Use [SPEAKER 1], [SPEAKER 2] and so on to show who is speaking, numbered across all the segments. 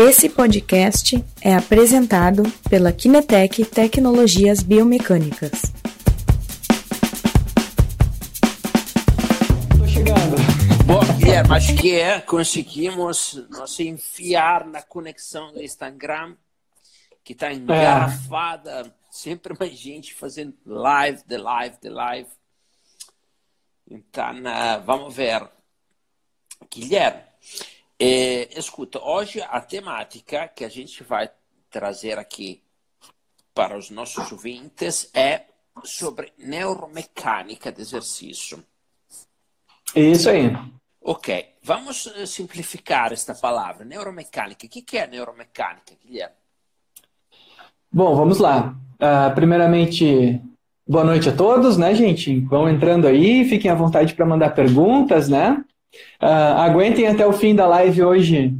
[SPEAKER 1] Esse podcast é apresentado pela Kinetec Tecnologias Biomecânicas.
[SPEAKER 2] Tô chegando.
[SPEAKER 3] Bom, Guilherme, acho que é, conseguimos nos enfiar na conexão do Instagram, que está engarrafada, é. sempre mais gente fazendo live, de live, de live. Então, uh, vamos ver. Guilherme, é, escuta, hoje a temática que a gente vai trazer aqui para os nossos ouvintes é sobre neuromecânica de exercício.
[SPEAKER 2] Isso aí.
[SPEAKER 3] Ok, vamos eh, simplificar esta palavra, neuromecânica. O que é neuromecânica, Guilherme?
[SPEAKER 2] Bom, vamos lá. Uh, primeiramente, boa noite a todos, né, gente? Vão entrando aí, fiquem à vontade para mandar perguntas, né? Uh, aguentem até o fim da live hoje.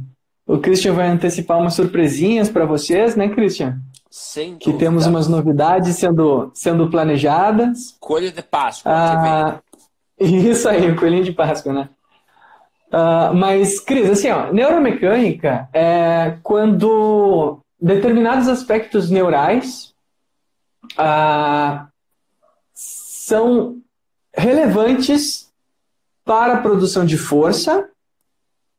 [SPEAKER 2] O Christian vai antecipar umas surpresinhas para vocês, né, Christian?
[SPEAKER 3] Sem
[SPEAKER 2] que temos umas novidades sendo, sendo planejadas.
[SPEAKER 3] Coelho de Páscoa.
[SPEAKER 2] Ah, isso aí, o coelhinho de Páscoa, né? Uh, mas, Cris, assim, ó, neuromecânica é quando determinados aspectos neurais uh, são relevantes para a produção de força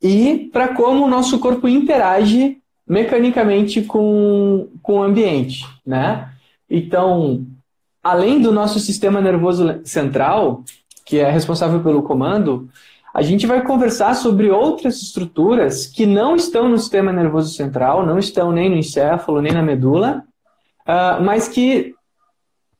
[SPEAKER 2] e para como o nosso corpo interage mecanicamente com, com o ambiente, né? Então, além do nosso sistema nervoso central, que é responsável pelo comando, a gente vai conversar sobre outras estruturas que não estão no sistema nervoso central, não estão nem no encéfalo, nem na medula, uh, mas que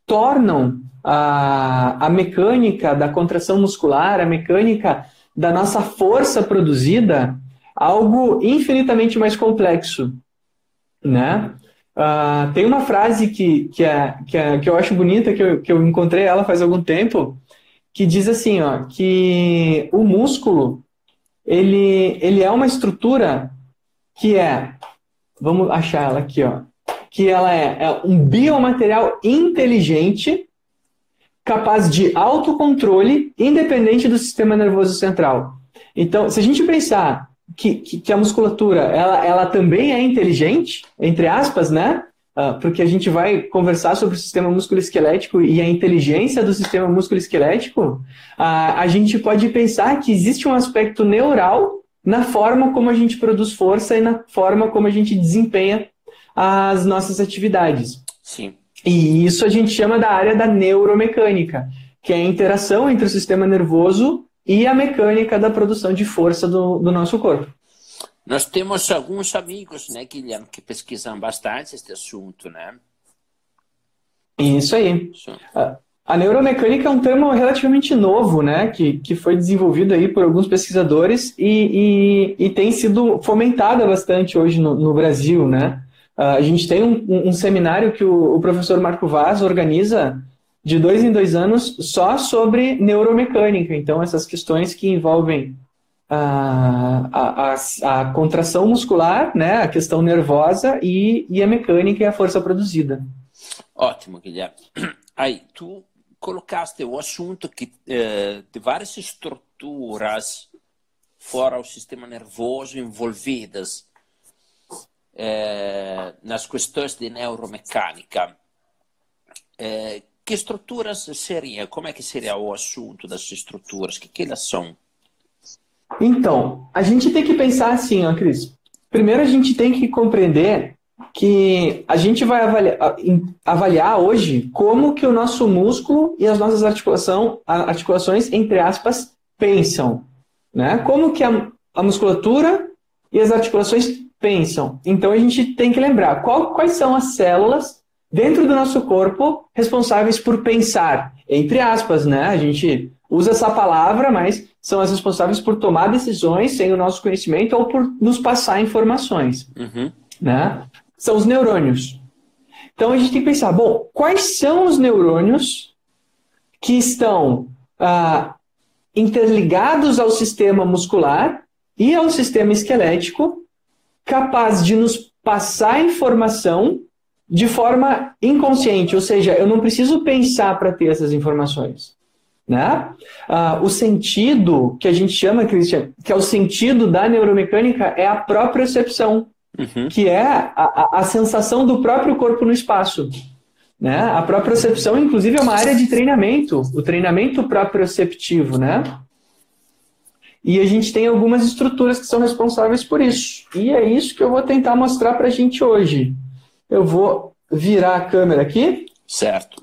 [SPEAKER 2] tornam a, a mecânica da contração muscular, a mecânica da nossa força produzida, algo infinitamente mais complexo, né? Uh, tem uma frase que, que, é, que, é, que eu acho bonita, que eu, que eu encontrei ela faz algum tempo, que diz assim, ó, que o músculo, ele, ele é uma estrutura que é, vamos achar ela aqui, ó, que ela é, é um biomaterial inteligente capaz de autocontrole independente do sistema nervoso central. Então, se a gente pensar que, que, que a musculatura ela, ela também é inteligente, entre aspas, né? Uh, porque a gente vai conversar sobre o sistema musculoesquelético e a inteligência do sistema musculoesquelético, uh, a gente pode pensar que existe um aspecto neural na forma como a gente produz força e na forma como a gente desempenha as nossas atividades.
[SPEAKER 3] Sim.
[SPEAKER 2] E isso a gente chama da área da neuromecânica, que é a interação entre o sistema nervoso e a mecânica da produção de força do, do nosso corpo.
[SPEAKER 3] Nós temos alguns amigos, né, Guilherme, que pesquisam bastante este assunto, né?
[SPEAKER 2] Isso aí. Isso. A, a neuromecânica é um termo relativamente novo, né, que, que foi desenvolvido aí por alguns pesquisadores e, e, e tem sido fomentada bastante hoje no, no Brasil, né? Uh, a gente tem um, um seminário que o, o, professor Marco Vaz organiza de dois em dois anos só sobre neuromecânica. Então, essas questões que envolvem a, a, a, a contração muscular, né, a questão nervosa e, e a mecânica e a força produzida.
[SPEAKER 3] Ótimo, Guilherme. Aí, tu colocaste o assunto que eh, de várias estruturas fora o sistema nervoso envolvidas eh, nas questões de neuromecânica. Eh, que estruturas seriam? Como é que seria o assunto das estruturas? O que, que elas são?
[SPEAKER 2] Então, a gente tem que pensar assim, ó, Cris. Primeiro, a gente tem que compreender que a gente vai avaliar, avaliar, hoje como que o nosso músculo e as nossas articulação, articulações, entre aspas, pensam. Né? Como que a, a musculatura e as articulações pensam. Então a gente tem que lembrar qual, quais são as células dentro do nosso corpo responsáveis por pensar, entre aspas, né? A gente usa essa palavra, mas são as responsáveis por tomar decisões sem o nosso conhecimento ou por nos passar informações,
[SPEAKER 3] uhum.
[SPEAKER 2] né? São os neurônios. Então a gente tem que pensar, bom, quais são os neurônios que estão ah, interligados ao sistema muscular e ao sistema esquelético capaz de nos passar informação de forma inconsciente, ou seja, eu não preciso pensar para ter essas informações. Né? Ah, o sentido que a gente chama, Christian, que é o sentido da neuromecânica, é a própria percepção. uhum. que é a, a, sensação do próprio corpo no espaço. Né? A propriocepção, inclusive, é uma área de treinamento, o treinamento proprioceptivo, né? E a gente tem algumas estruturas que são responsáveis por isso. E é isso que eu vou tentar mostrar para a gente hoje. Eu vou virar a câmera aqui.
[SPEAKER 3] Certo.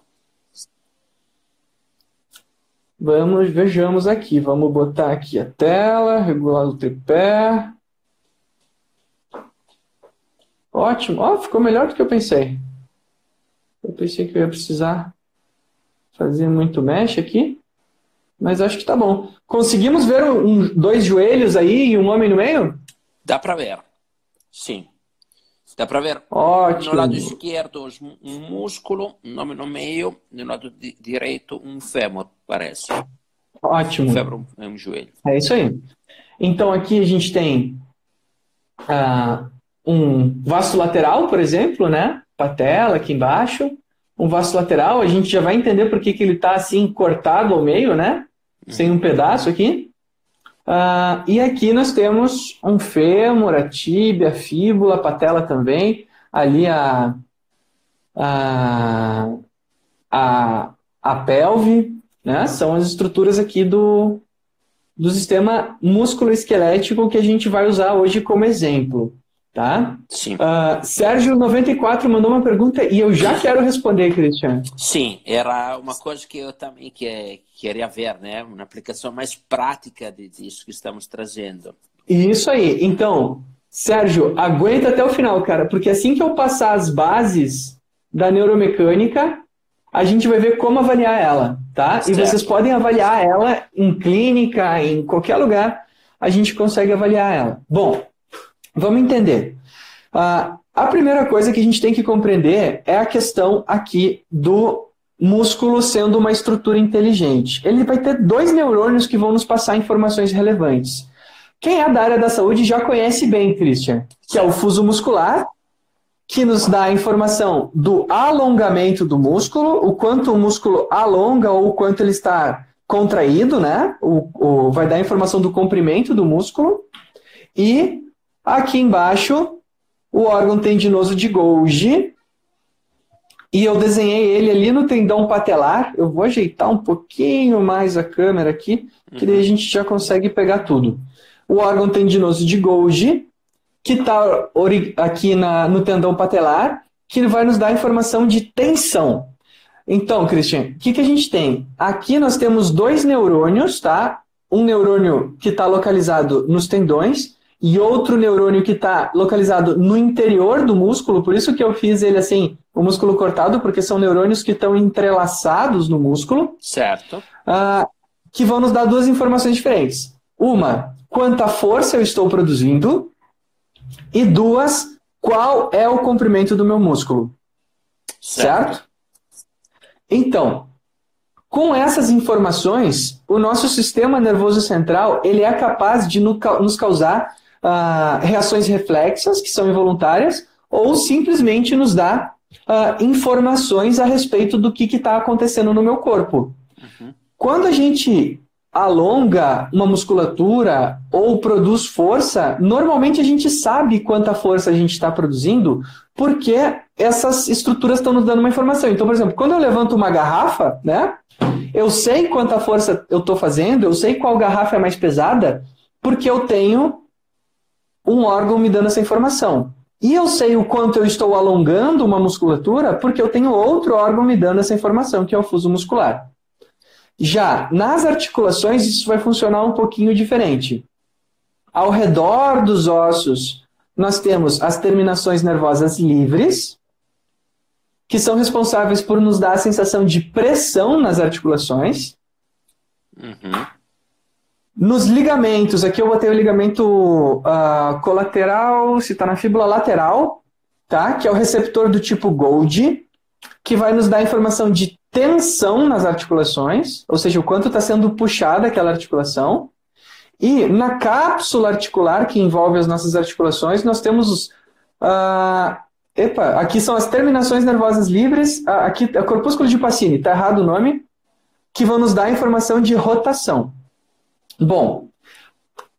[SPEAKER 2] Vamos, vejamos aqui. Vamos botar aqui a tela, regular o tripé. Ótimo. Ó, oh, ficou melhor do que eu pensei. Eu pensei que eu ia precisar fazer muito mesh aqui. Mas acho que tá bom. Conseguimos ver um, dois joelhos aí e um homem no meio?
[SPEAKER 3] Dá para ver. Sim. Dá para ver
[SPEAKER 2] Ótimo.
[SPEAKER 3] no lado esquerdo um músculo, um nome no meio, no lado direito um fêmur, parece.
[SPEAKER 2] Ótimo.
[SPEAKER 3] Um fêmur é um joelho.
[SPEAKER 2] É isso aí. Então aqui a gente tem uh, um vasto lateral, por exemplo, né? Patela aqui embaixo. Um vasto lateral, a gente já vai entender por que, que ele está assim cortado ao meio, né? Sem um pedaço aqui. Uh, e aqui nós temos um fêmur, a tíbia, a fíbula, a patela também, ali a, a, a, a pelve, né? São as estruturas aqui do, do sistema músculo-esquelético que a gente vai usar hoje como exemplo. Tá?
[SPEAKER 3] Sim.
[SPEAKER 2] Uh, Sérgio94 mandou uma pergunta e eu já quero responder, Cristian.
[SPEAKER 3] Sim, era uma coisa que eu também que, queria ver, né? Uma aplicação mais prática disso que estamos trazendo.
[SPEAKER 2] Isso aí. Então, Sérgio, aguenta até o final, cara, porque assim que eu passar as bases da neuromecânica, a gente vai ver como avaliar ela, tá? Certo. E vocês podem avaliar ela em clínica, em qualquer lugar, a gente consegue avaliar ela. Bom, Vamos entender. Uh, a primeira coisa que a gente tem que compreender é a questão aqui do músculo sendo uma estrutura inteligente. Ele vai ter dois neurônios que vão nos passar informações relevantes. Quem é da área da saúde já conhece bem, Christian, que é o fuso muscular, que nos dá a informação do alongamento do músculo, o quanto o músculo alonga ou o quanto ele está contraído, né? O, o, vai dar a informação do comprimento do músculo. E Aqui embaixo, o órgão tendinoso de Golgi. E eu desenhei ele ali no tendão patelar. Eu vou ajeitar um pouquinho mais a câmera aqui, que daí a uhum. gente já consegue pegar tudo. O órgão tendinoso de Golgi, que está aqui na, no tendão patelar, que vai nos dar informação de tensão. Então, Christian, o que, que a gente tem? Aqui nós temos dois neurônios, tá? Um neurônio que está localizado nos tendões e outro neurônio que está localizado no interior do músculo, por isso que eu fiz ele assim, o músculo cortado, porque são neurônios que estão entrelaçados no músculo.
[SPEAKER 3] Certo.
[SPEAKER 2] Uh, que vão nos dar duas informações diferentes. Uma, quanta força eu estou produzindo. E duas, qual é o comprimento do meu músculo. Certo? certo? Então, com essas informações, o nosso sistema nervoso central ele é capaz de nos causar uh, reações reflexas, que são involuntárias, ou simplesmente nos dá uh, informações a respeito do que está acontecendo no meu corpo. Uhum. Quando a gente alonga uma musculatura ou produz força, normalmente a gente sabe quanta força a gente está produzindo, porque essas estruturas estão nos dando uma informação. Então, por exemplo, quando eu levanto uma garrafa, né, eu sei quanta força eu estou fazendo, eu sei qual garrafa é mais pesada, porque eu tenho um órgão me dando essa informação. E eu sei o quanto eu estou alongando uma musculatura porque eu tenho outro órgão me dando essa informação, que é o fuso muscular. Já nas articulações, isso vai funcionar um pouquinho diferente. Ao redor dos ossos, nós temos as terminações nervosas livres, que são responsáveis por nos dar a sensação de pressão nas articulações. Uhum. Nos ligamentos, aqui eu botei o ligamento uh, colateral, se está na fíbula lateral, tá? que é o receptor do tipo Gold, que vai nos dar informação de tensão nas articulações, ou seja, o quanto está sendo puxada aquela articulação. E na cápsula articular que envolve as nossas articulações, nós temos. Uh, epa, aqui são as terminações nervosas livres. Uh, aqui é o corpúsculo de Pacini, está errado o nome, que vão nos dar informação de rotação. Bom,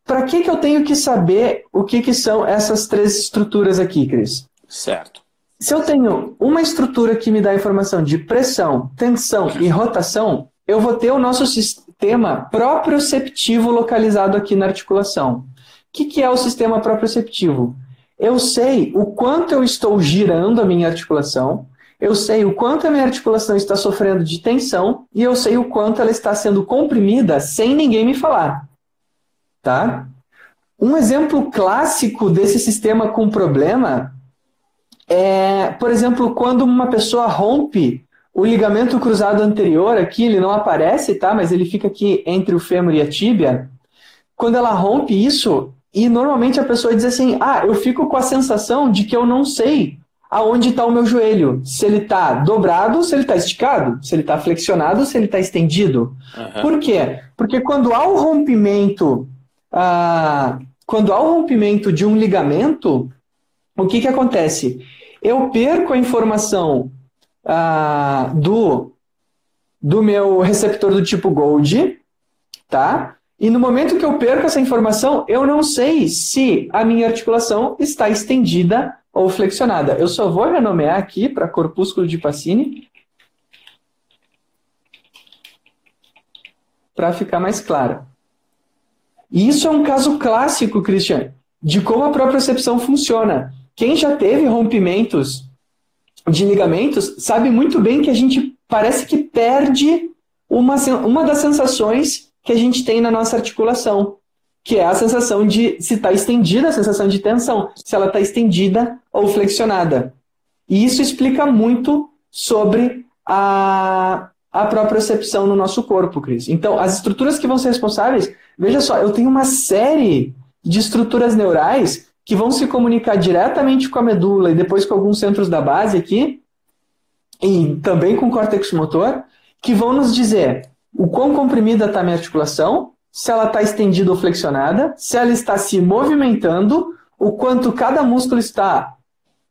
[SPEAKER 2] para que, que eu tenho que saber o que, que são essas três estruturas aqui, Cris?
[SPEAKER 3] Certo.
[SPEAKER 2] Se eu tenho uma estrutura que me dá informação de pressão, tensão e rotação, eu vou ter o nosso sistema proprioceptivo localizado aqui na articulação. O que, que é o sistema proprioceptivo? Eu sei o quanto eu estou girando a minha articulação, eu sei o quanto a minha articulação está sofrendo de tensão e eu sei o quanto ela está sendo comprimida sem ninguém me falar. Tá? Um exemplo clássico desse sistema com problema é, por exemplo, quando uma pessoa rompe o ligamento cruzado anterior aqui, ele não aparece, tá? Mas ele fica aqui entre o fêmur e a tíbia. Quando ela rompe isso, e normalmente a pessoa diz assim: "Ah, eu fico com a sensação de que eu não sei aonde está o meu joelho, se ele está dobrado, se ele está esticado, se ele está flexionado, se ele está estendido". Uhum. Por quê? Porque quando há o rompimento, ah, quando há o rompimento de um ligamento, o que que acontece? eu perco a informação ah, do, do meu receptor do tipo Gold, tá? E no momento que eu perco essa informação, eu não sei se a minha articulação está estendida ou flexionada. Eu só vou renomear aqui para corpúsculo de Pacini para ficar mais claro. E isso é um caso clássico, Christian, de como a própria percepção funciona. Quem já teve rompimentos de ligamentos sabe muito bem que a gente parece que perde uma, uma das sensações que a gente tem na nossa articulação, que é a sensação de se está estendida, a sensação de tensão, se ela está estendida ou flexionada. E isso explica muito sobre a, a propriocepção no nosso corpo, Cris. Então, as estruturas que vão ser responsáveis, veja só, eu tenho uma série de estruturas neurais que vão se comunicar diretamente com a medula e depois com alguns centros da base aqui, e também com o córtex motor, que vão nos dizer o quão comprimida está a minha articulação, se ela está estendida ou flexionada, se ela está se movimentando, o quanto cada músculo está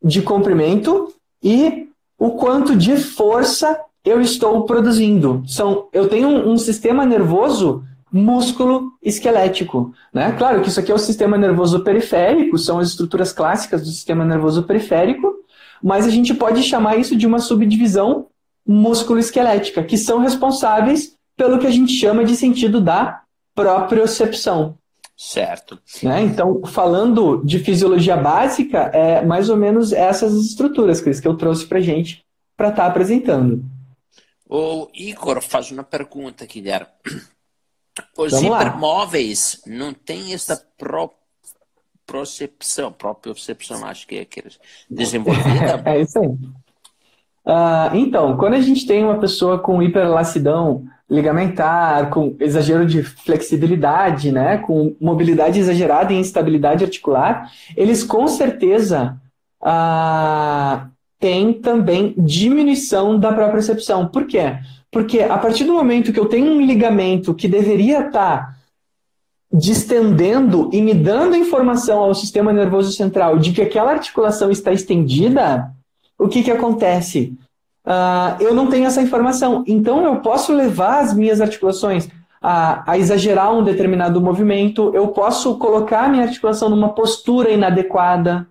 [SPEAKER 2] de comprimento e o quanto de força eu estou produzindo. São, eu tenho um, um sistema nervoso músculo esquelético. Né? Claro que isso aqui é o sistema nervoso periférico, são as estruturas clássicas do sistema nervoso periférico, mas a gente pode chamar isso de uma subdivisão músculo-esquelética, que são responsáveis pelo que a gente chama de sentido da propriocepção.
[SPEAKER 3] Certo.
[SPEAKER 2] Né? Então, falando de fisiologia básica, é mais ou menos essas estruturas, Cris, que eu trouxe para gente para estar tá apresentando.
[SPEAKER 3] O Igor faz uma pergunta, Guilherme. Os Vamos hipermóveis lá. não têm essa pro, procepção, propriocepção, acho que é que desenvolvida.
[SPEAKER 2] é isso aí. Uh, então, quando a gente tem uma pessoa com hiperlacidão ligamentar, com exagero de flexibilidade, né, com mobilidade exagerada e instabilidade articular, eles com certeza uh, têm também diminuição da própria percepção. Por quê? Porque a partir do momento que eu tenho um ligamento que deveria estar tá distendendo e me dando informação ao sistema nervoso central de que aquela articulação está estendida, o que, que acontece? Uh, eu não tenho essa informação. Então eu posso levar as minhas articulações a, a, exagerar um determinado movimento, eu posso colocar a minha articulação numa postura inadequada,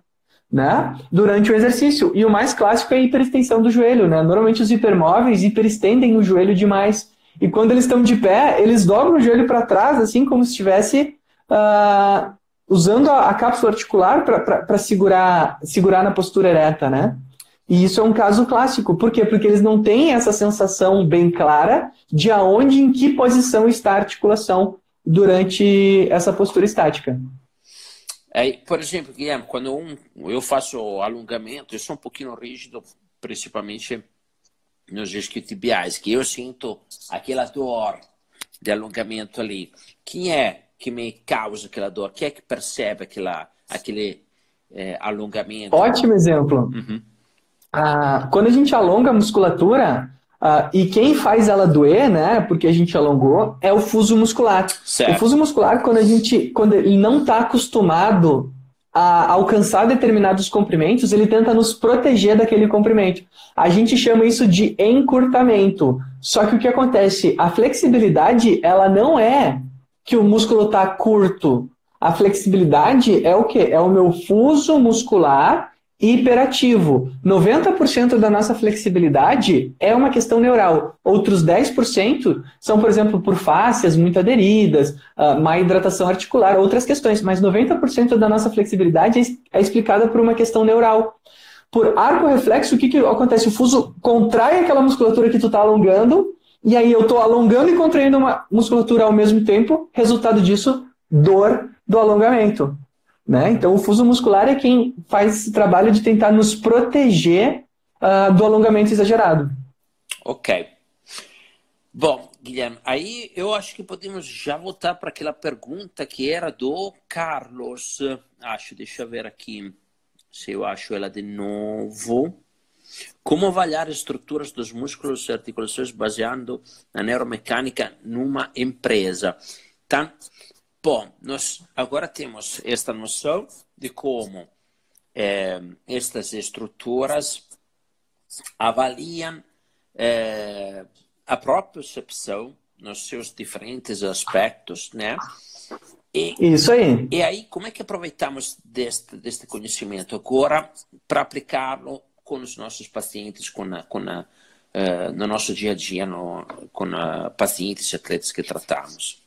[SPEAKER 2] né? Durante o exercício. E o mais clássico é a hiperextensão do joelho, né? Normalmente os hipermóveis hiperestendem o joelho demais. E quando eles estão de pé, eles dobram o joelho para trás, assim como se estivesse uh, usando a, a, cápsula articular para segurar, segurar na postura ereta, né? E isso é um caso clássico. Por quê? Porque eles não têm essa sensação bem clara de aonde, em que posição está a articulação durante essa postura estática.
[SPEAKER 3] É, por exemplo, Guilherme, quando um, eu faço alongamento, eu sou um pouquinho rígido, principalmente nos isquiotibiais, que eu sinto aquela dor de alongamento ali. Quem é que me causa aquela dor? Quem é que percebe aquela, aquele é, alongamento?
[SPEAKER 2] Ótimo exemplo. Uhum. Ah, quando a gente alonga a musculatura, Uh, e quem faz ela doer, né, porque a gente alongou, é o fuso muscular. Certo. O fuso muscular, quando a gente, quando ele não está acostumado a alcançar determinados comprimentos, ele tenta nos proteger daquele comprimento. A gente chama isso de encurtamento. Só que o que acontece? A flexibilidade, ela não é que o músculo está curto. A flexibilidade é o que? É o meu fuso muscular hiperativo. 90% da nossa flexibilidade é uma questão neural. Outros 10% são, por exemplo, por fáscias muito aderidas, uh, má hidratação articular, outras questões. Mas 90% da nossa flexibilidade é, é explicada por uma questão neural. Por arco reflexo, o que, que acontece? O fuso contrai aquela musculatura que tu está alongando, e aí eu estou alongando e contraindo uma musculatura ao mesmo tempo. Resultado disso, dor do alongamento. Né? Então, o fuso muscular é quem faz esse trabalho de tentar nos proteger uh, do alongamento exagerado.
[SPEAKER 3] Ok. Bom, Guilherme, aí eu acho que podemos já voltar para aquela pergunta que era do Carlos. Acho, deixa eu ver aqui se eu acho ela de novo. Como avaliar estruturas dos músculos e articulações baseando na neuromecânica numa empresa? Então, Bom, nós agora temos esta noção de como é, estas estruturas avaliam é, a própria percepção nos seus diferentes aspectos, né?
[SPEAKER 2] E, Isso aí.
[SPEAKER 3] E aí, como é que aproveitamos deste, deste conhecimento agora para aplicá-lo com os nossos pacientes, com a, com a, uh, no nosso dia a dia, no, com a, pacientes e atletas que tratamos?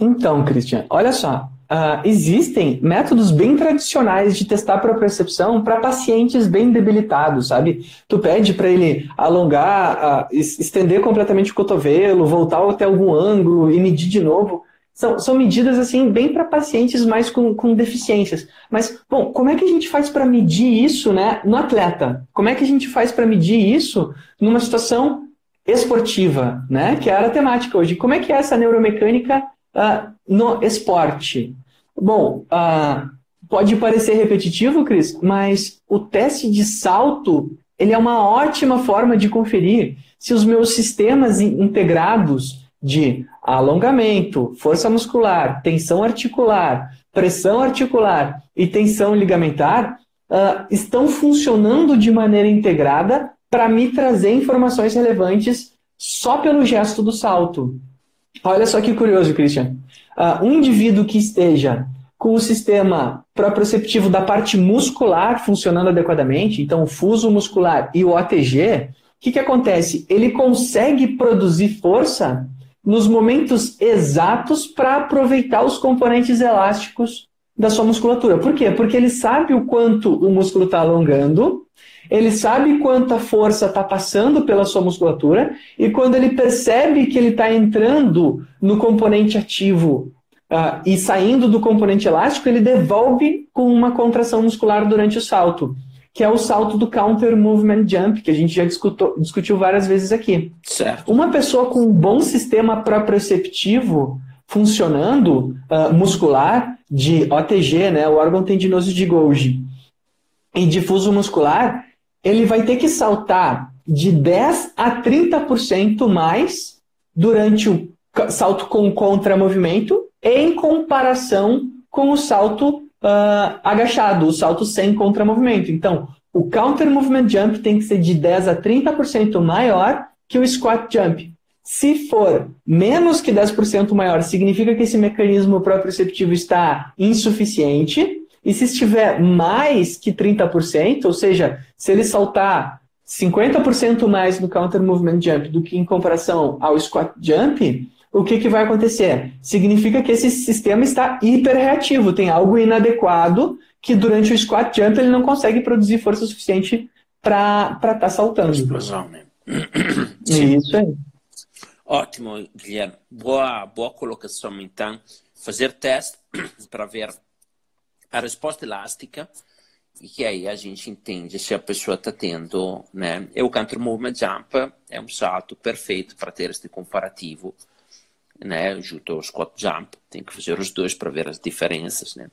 [SPEAKER 2] Então, Christian, olha só. Uh, existem métodos bem tradicionais de testar para percepção para pacientes bem debilitados, sabe? Tu pede para ele alongar, uh, estender completamente o cotovelo, voltar até algum ângulo e medir de novo. São, são medidas assim bem para pacientes mais com, com deficiências. Mas, bom, como é que a gente faz para medir isso né, no atleta? Como é que a gente faz para medir isso numa situação esportiva, né? Que é a temática hoje. Como é que é essa neuromecânica Uh, no esporte. Bom, uh, pode parecer repetitivo, Cris, mas o teste de salto ele é uma ótima forma de conferir se os meus sistemas integrados de alongamento, força muscular, tensão articular, pressão articular e tensão ligamentar uh, estão funcionando de maneira integrada para me trazer informações relevantes só pelo gesto do salto. Olha só que curioso, Christian. Uh, um indivíduo que esteja com o sistema proprioceptivo da parte muscular funcionando adequadamente, então o fuso muscular e o OTG, o que, que acontece? Ele consegue produzir força nos momentos exatos para aproveitar os componentes elásticos da sua musculatura. Por quê? Porque ele sabe o quanto o músculo está alongando ele sabe quanta força está passando pela sua musculatura e quando ele percebe que ele está entrando no componente ativo uh, e saindo do componente elástico, ele devolve com uma contração muscular durante o salto, que é o salto do counter movement jump, que a gente já discutou, discutiu várias vezes aqui.
[SPEAKER 3] Certo.
[SPEAKER 2] Uma pessoa com um bom sistema proprioceptivo funcionando, uh, muscular, de OTG, né, o órgão tendinoso de Golgi, e difuso muscular, ele vai ter que saltar de 10 a 30% mais durante o salto com contramovimento em comparação com o salto uh, agachado, o salto sem contramovimento. Então, o counter movement jump tem que ser de 10 a 30% maior que o squat jump. Se for menos que 10% maior, significa que esse mecanismo proprioceptivo está insuficiente e se estiver mais que 30%, ou seja, se ele saltar 50% mais no counter movement jump do que em comparação ao squat jump, o que, que vai acontecer? Significa que esse sistema está hiperreativo, tem algo inadequado que durante o squat jump ele não consegue produzir força suficiente para estar tá saltando.
[SPEAKER 3] Explosão, né?
[SPEAKER 2] Isso aí.
[SPEAKER 3] Ótimo, Guilherme. Boa, boa colocação, então. Fazer teste para ver a resposta elástica e que aí a gente entende se a pessoa está tendo, né? E o counter movement jump é um salto perfeito para ter este comparativo, né? Junto ao squat jump, tem que fazer os dois para ver as diferenças, né?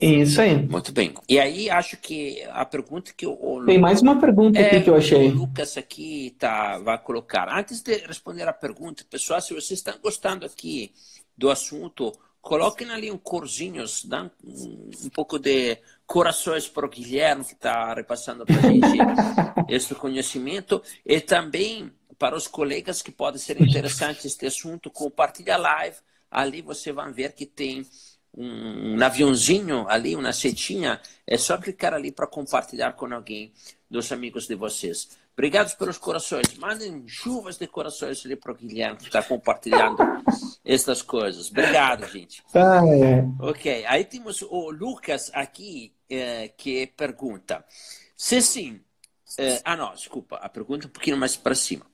[SPEAKER 2] Isso aí.
[SPEAKER 3] Muito bem. E aí acho que a pergunta que o
[SPEAKER 2] tem mais uma pergunta é, aqui que eu achei.
[SPEAKER 3] O Lucas aqui tá vai colocar. Antes de responder a pergunta, pessoal, se vocês estão gostando aqui do assunto coloquem ali um corzinhos, dá um, um pouco de corações para o Guilherme, que está repassando para a gente esse conhecimento, e também para os colegas que pode ser interessante este assunto, compartilha a live, ali você vai ver que tem um, um aviãozinho ali, uma setinha, é só clicar ali para compartilhar com alguém dos amigos de vocês. Obrigado pelos corações. Mandem chuvas de corações ali para o Guilherme, que está compartilhando estas coisas. Obrigado, gente.
[SPEAKER 2] Ah, é.
[SPEAKER 3] Ok, aí temos o Lucas aqui, eh, que pergunta: se sim. Eh, ah, não, desculpa, a pergunta é um pouquinho mais para cima.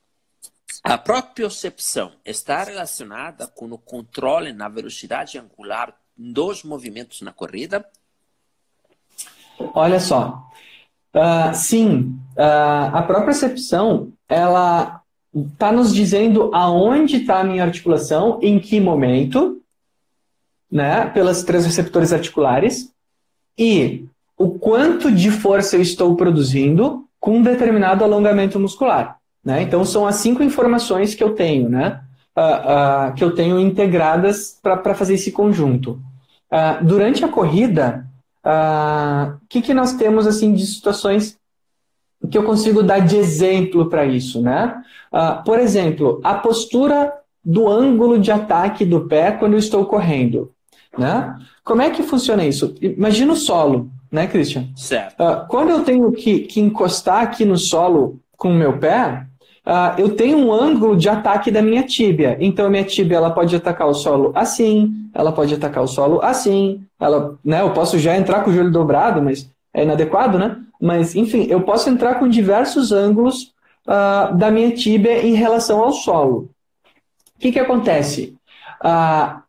[SPEAKER 3] A propriocepção está relacionada com o controle na velocidade angular dos movimentos na corrida?
[SPEAKER 2] Olha só, Uh, sim, uh, a própria percepção, ela está nos dizendo aonde está a minha articulação, em que momento, né, pelos três receptores articulares, e o quanto de força eu estou produzindo com um determinado alongamento muscular. Né? Então, são as cinco informações que eu tenho, né? Uh, que eu tenho integradas para fazer esse conjunto. durante a corrida, o que, que nós temos assim de situações que eu consigo dar de exemplo para isso, né? Uh, por exemplo, a postura do ângulo de ataque do pé quando eu estou correndo, né? Como é que funciona isso? Imagina o solo, né, Christian?
[SPEAKER 3] Certo.
[SPEAKER 2] Uh, quando eu tenho que, que encostar aqui no solo com o meu pé, uh, eu tenho um ângulo de ataque da minha tíbia. Então, a minha tíbia ela pode atacar o solo assim, ela pode atacar o solo assim, ela, né, eu posso já entrar com o joelho dobrado, mas é inadequado, né? Mas, enfim, eu posso entrar com diversos ângulos uh, da minha tíbia em relação ao solo. O que, que acontece? Uh,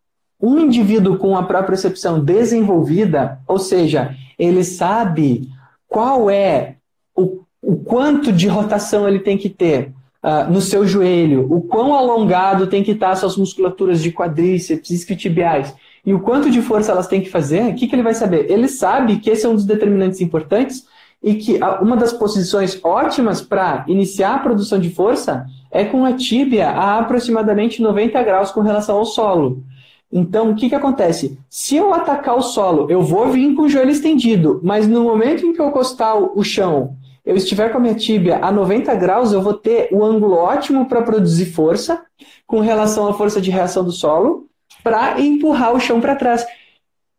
[SPEAKER 2] um indivíduo com a própria percepção desenvolvida, ou seja, ele sabe qual é o, o quanto de rotação ele tem que ter uh, no seu joelho, o quão alongado tem que estar suas musculaturas de quadríceps, isquiotibiais, e o quanto de força elas têm que fazer, o que, que ele vai saber? Ele sabe que esse é um dos determinantes importantes e que uma das posições ótimas para iniciar a produção de força é com a tíbia a aproximadamente 90 graus com relação ao solo. Então, o que, que acontece? Se eu atacar o solo, eu vou vir com o joelho estendido, mas no momento em que eu encostar o chão eu estiver com a minha tíbia a 90 graus, eu vou ter o ângulo ótimo para produzir força com relação à força de reação do solo para empurrar o chão para trás.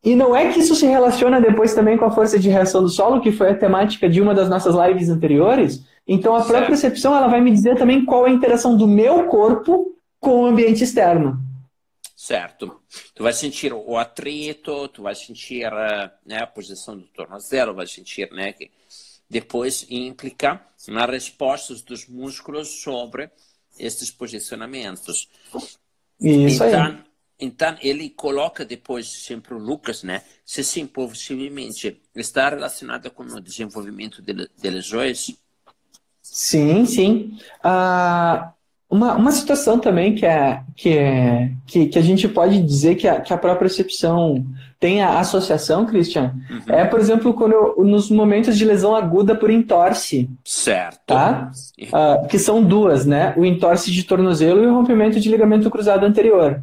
[SPEAKER 2] E não é que isso se relaciona depois também com a força de reação do solo, que foi a temática de uma das nossas lives anteriores. Então a própria percepção ela vai me dizer também qual é a interação do meu corpo com o ambiente externo.
[SPEAKER 3] Certo. Tu vai sentir o atrito, tu vai sentir né, a posição do tornozelo, vai sentir né, que depois implica nas respostas dos músculos sobre estes posicionamentos.
[SPEAKER 2] Isso então, aí.
[SPEAKER 3] Então, ele coloca depois sempre o Lucas, né? Se sim, possivelmente está relacionado com o desenvolvimento de, de lesões?
[SPEAKER 2] Sim, sim. Uh, uma, uma situação também que, é, que, é, que, que a gente pode dizer que a, que a própria percepção tem a associação, Christian, uhum. é, por exemplo, quando eu, nos momentos de lesão aguda por entorse.
[SPEAKER 3] Certo.
[SPEAKER 2] Tá? Uh, que são duas, né? O entorse de tornozelo e o rompimento de ligamento cruzado anterior.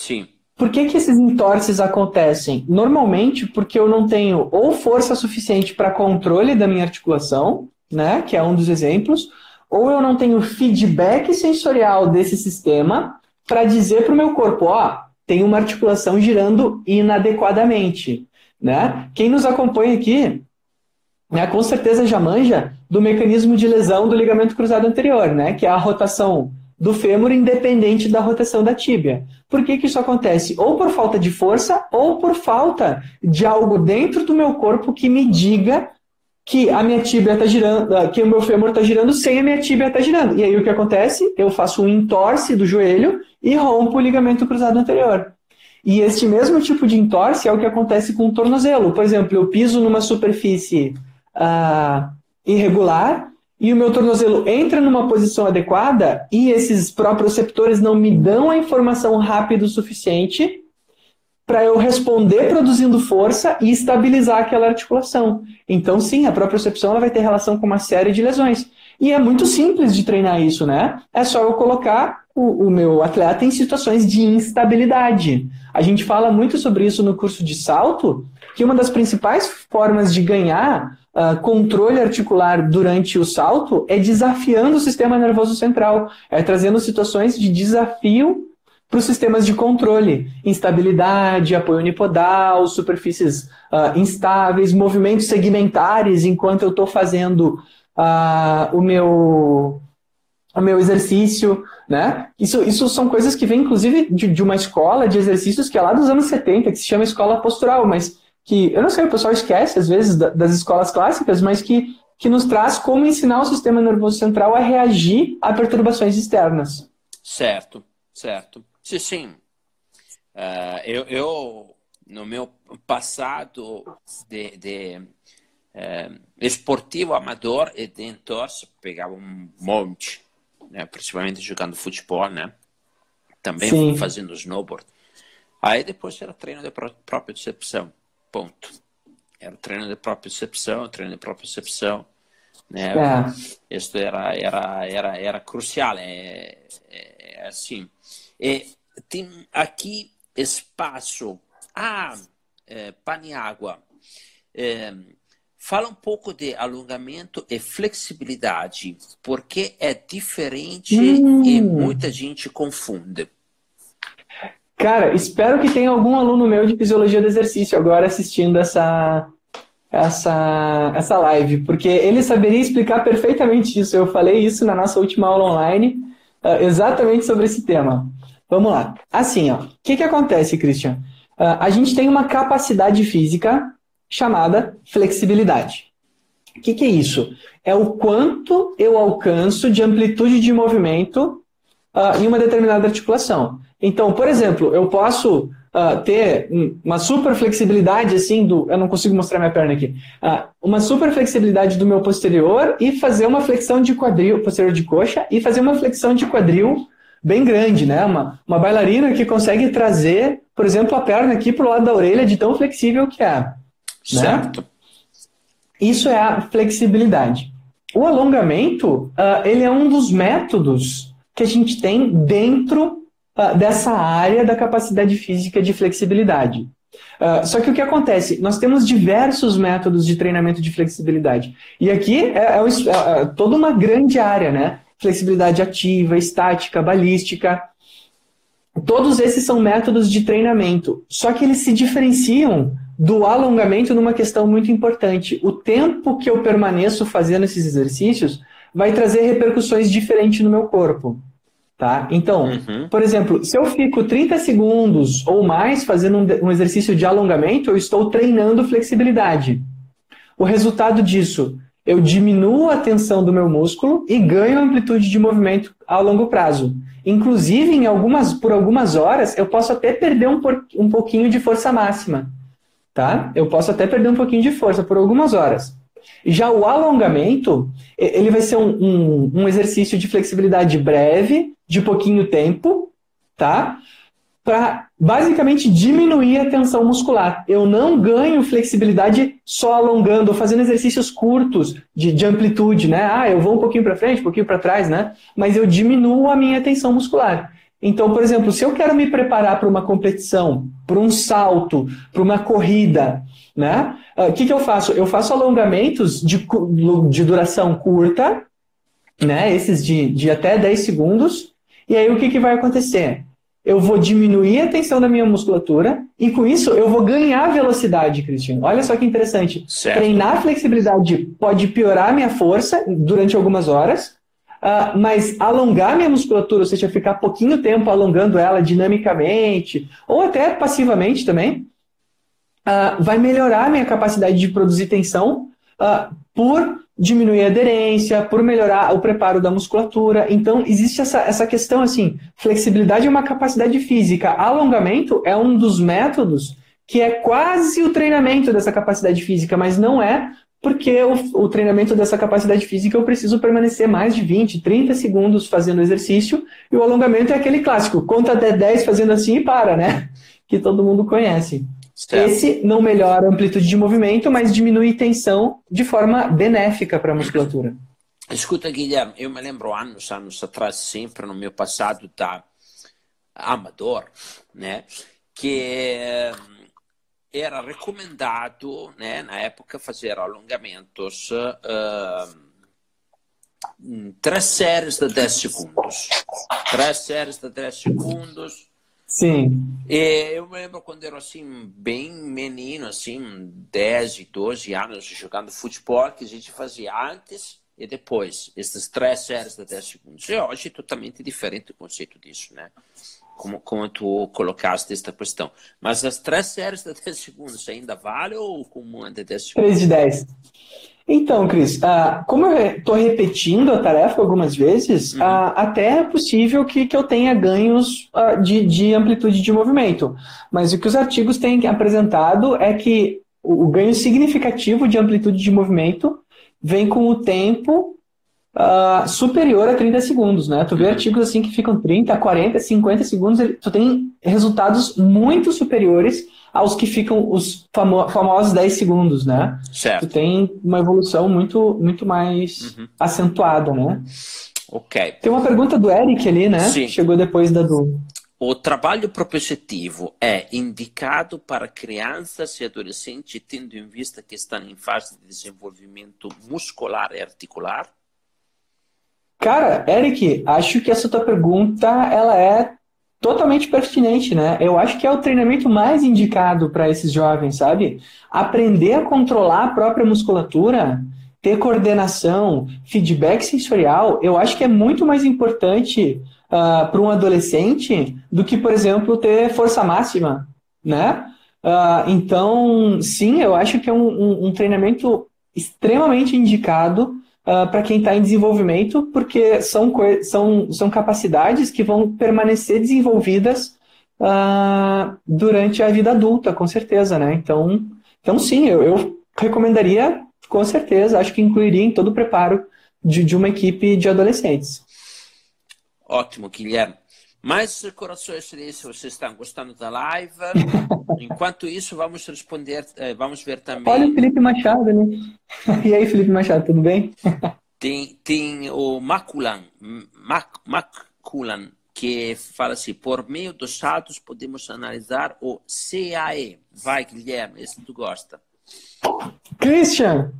[SPEAKER 3] Sim.
[SPEAKER 2] Por que, que esses entorces acontecem? Normalmente porque eu não tenho ou força suficiente para controle da minha articulação, né? Que é um dos exemplos, ou eu não tenho feedback sensorial desse sistema para dizer para o meu corpo, ó, tem uma articulação girando inadequadamente, né? Quem nos acompanha aqui, né, com certeza já manja do mecanismo de lesão do ligamento cruzado anterior, né? Que é a rotação do fêmur independente da rotação da tíbia. Por que, que isso acontece? Ou por falta de força, ou por falta de algo dentro do meu corpo que me diga que a minha tíbia está girando, ah, que o meu fêmur está girando sem a minha tíbia estar tá girando. E aí o que acontece? Eu faço um entorse do joelho e rompo o ligamento cruzado anterior. E este mesmo tipo de entorse é o que acontece com o tornozelo. Por exemplo, eu piso numa superfície uh, irregular e o meu tornozelo entra numa posição adequada e esses próprios receptores não me dão a informação rápido o suficiente para eu responder produzindo força e estabilizar aquela articulação. Então, sim, a propriocepção ela vai ter relação com uma série de lesões. E é muito simples de treinar isso, né? É só eu colocar o, o, meu atleta em situações de instabilidade. A gente fala muito sobre isso no curso de salto, que uma das principais formas de ganhar uh, controle articular durante o salto é desafiando o sistema nervoso central, é trazendo situações de desafio para os sistemas de controle, instabilidade, apoio unipodal, superfícies uh, instáveis, movimentos segmentares enquanto eu estou fazendo uh, o meu o meu exercício, né? Isso, isso são coisas que vêm, inclusive, de, de, uma escola de exercícios que é lá dos anos 70, que se chama escola postural, mas que, eu não sei, o pessoal esquece, às vezes, da, das escolas clássicas, mas que, que nos traz como ensinar o sistema nervoso central a reagir a perturbações externas.
[SPEAKER 3] Certo, certo. Sim, sim. Uh, eu, eu, no meu passado de, de uh, esportivo amador e de entorse, pegava um monte, né? principalmente jogando futebol, né? Também sim. fazendo snowboard. Aí depois era treino de própria decepção, ponto. Era treino de própria decepção, treino de própria decepção, né? É. Isso era, era, era, era crucial, é, é, é assim. E tem aqui espaço. Ah, é, Paniágua. É, fala um pouco de alongamento e flexibilidade, porque é diferente hum. e muita gente confunde.
[SPEAKER 2] Cara, espero que tenha algum aluno meu de fisiologia do exercício agora assistindo essa, essa, essa live, porque ele saberia explicar perfeitamente isso. Eu falei isso na nossa última aula online, uh, exatamente sobre esse tema. Vamos lá. Assim, ó. O que, que acontece, Christian? Uh, a gente tem uma capacidade física chamada flexibilidade. O que, que é isso? É o quanto eu alcanço de amplitude de movimento uh, em uma determinada articulação. Então, por exemplo, eu posso uh, ter uma super flexibilidade assim do. Eu não consigo mostrar minha perna aqui. Uh, uma super flexibilidade do meu posterior e fazer uma flexão de quadril, posterior de coxa, e fazer uma flexão de quadril bem grande, né? Uma, uma bailarina que consegue trazer, por exemplo, a perna aqui para o lado da orelha de tão flexível que é. Né? Certo. Né? Isso é a flexibilidade. O alongamento, uh, ele é um dos métodos que a gente tem dentro dessa área da capacidade física de flexibilidade. Uh, só que o que acontece? Nós temos diversos métodos de treinamento de flexibilidade. E aqui é, é, é, é toda uma grande área, né? flexibilidade ativa, estática, balística. Todos esses são métodos de treinamento, só que eles se diferenciam do alongamento numa questão muito importante. O tempo que eu permaneço fazendo esses exercícios vai trazer repercussões diferentes no meu corpo. Tá? Então, uhum. por exemplo, se eu fico 30 segundos ou mais fazendo um, exercício de alongamento, eu estou treinando flexibilidade. O resultado disso eu diminuo a tensão do meu músculo e ganho amplitude de movimento a longo prazo. Inclusive, em algumas, por algumas horas, eu posso até perder um, um pouquinho de força máxima. Tá? Eu posso até perder um pouquinho de força por algumas horas. Já o alongamento, ele vai ser um, um, um exercício de flexibilidade breve, de pouquinho tempo, tá? para basicamente diminuir a tensão muscular. Eu não ganho flexibilidade só alongando ou fazendo exercícios curtos de, de amplitude, né? Ah, eu vou um pouquinho para frente, um pouquinho para trás, né? Mas eu diminuo a minha tensão muscular. Então, por exemplo, se eu quero me preparar para uma competição, para um salto, para uma corrida, né? Ah, o que, que eu faço? Eu faço alongamentos de, de duração curta, né? Esses de, de até 10 segundos. E aí o que, que vai acontecer? eu vou diminuir a tensão da minha musculatura e com isso eu vou ganhar velocidade, Cristiano. Olha só que interessante. Certo. Treinar flexibilidade pode piorar a minha força durante algumas horas, uh, mas alongar minha musculatura, ou seja, ficar pouquinho tempo alongando ela dinamicamente ou até passivamente também, uh, vai melhorar minha capacidade de produzir tensão uh, por diminuir a aderência, por melhorar o preparo da musculatura. Então, existe essa, essa questão assim: flexibilidade é uma capacidade física, alongamento é um dos métodos que é quase o treinamento dessa capacidade física, mas não é porque o, o, treinamento dessa capacidade física eu preciso permanecer mais de 20, 30 segundos fazendo o exercício, e o alongamento é aquele clássico, conta até 10 fazendo assim e para, né? Que todo mundo conhece. Certo. Esse não melhora a amplitude de movimento, mas diminui tensão de forma benéfica para a musculatura.
[SPEAKER 3] Escuta, Guilherme, eu me lembro anos, anos atrás, sempre no meu passado da amador, né, que era recomendado, né, na época, fazer alongamentos uh, três séries de 10 segundos. Três séries de 10 segundos
[SPEAKER 2] Sim.
[SPEAKER 3] E eu me lembro quando era assim, bem menino, assim, 10, 12 anos, jogando futebol, que a gente fazia antes e depois, essas três séries de 10 segundos. E hoje é totalmente diferente o conceito disso, né? Como, como tu colocaste esta questão. Mas as três séries de 10 segundos ainda vale ou como uma de 10 segundos?
[SPEAKER 2] 3 de 10. Então, Cris, uh, como eu estou repetindo a tarefa algumas vezes, uhum. uh, até é possível que, que eu tenha ganhos uh, de, de amplitude de movimento. Mas o que os artigos têm apresentado é que o ganho significativo de amplitude de movimento vem com o tempo superior a 30 segundos, né? Tu vê uhum. artigos assim que ficam 30, 40, 50 segundos, tu tem resultados muito superiores aos que ficam os famo famosos 10 segundos, né?
[SPEAKER 3] Certo.
[SPEAKER 2] Tu tem uma evolução muito, muito mais uhum. acentuada, né?
[SPEAKER 3] Ok.
[SPEAKER 2] Tem uma pergunta do Eric ali, né?
[SPEAKER 3] Sim.
[SPEAKER 2] Chegou depois da do.
[SPEAKER 3] O trabalho propositivo é indicado para crianças e adolescentes, tendo em vista que estão em fase de desenvolvimento muscular e articular?
[SPEAKER 2] Cara, Eric, acho que essa tua pergunta ela é totalmente pertinente, né? Eu acho que é o treinamento mais indicado para esses jovens, sabe? Aprender a controlar a própria musculatura, ter coordenação, feedback sensorial, eu acho que é muito mais importante uh, ah, para um adolescente do que, por exemplo, ter força máxima, né? Uh, então, sim, eu acho que é um, um, um treinamento extremamente indicado uh, ah, para quem está em desenvolvimento, porque são, são, são capacidades que vão permanecer desenvolvidas uh, durante a vida adulta, com certeza, né? Então, então sim, eu, eu recomendaria, com certeza, acho que incluiria em todo o preparo de, de uma equipe de adolescentes.
[SPEAKER 3] Ótimo, Guilherme. Mais corações se vocês estão gostando da live. Enquanto isso, vamos responder, eh, vamos ver também.
[SPEAKER 2] Olha o Felipe Machado, né? E aí, Felipe Machado, tudo bem?
[SPEAKER 3] Tem, tem o Maculan, Mac, Maculan, que fala assim: por meio dos dados podemos analisar o CAE. Vai, Guilherme, esse tu gosta.
[SPEAKER 2] Christian,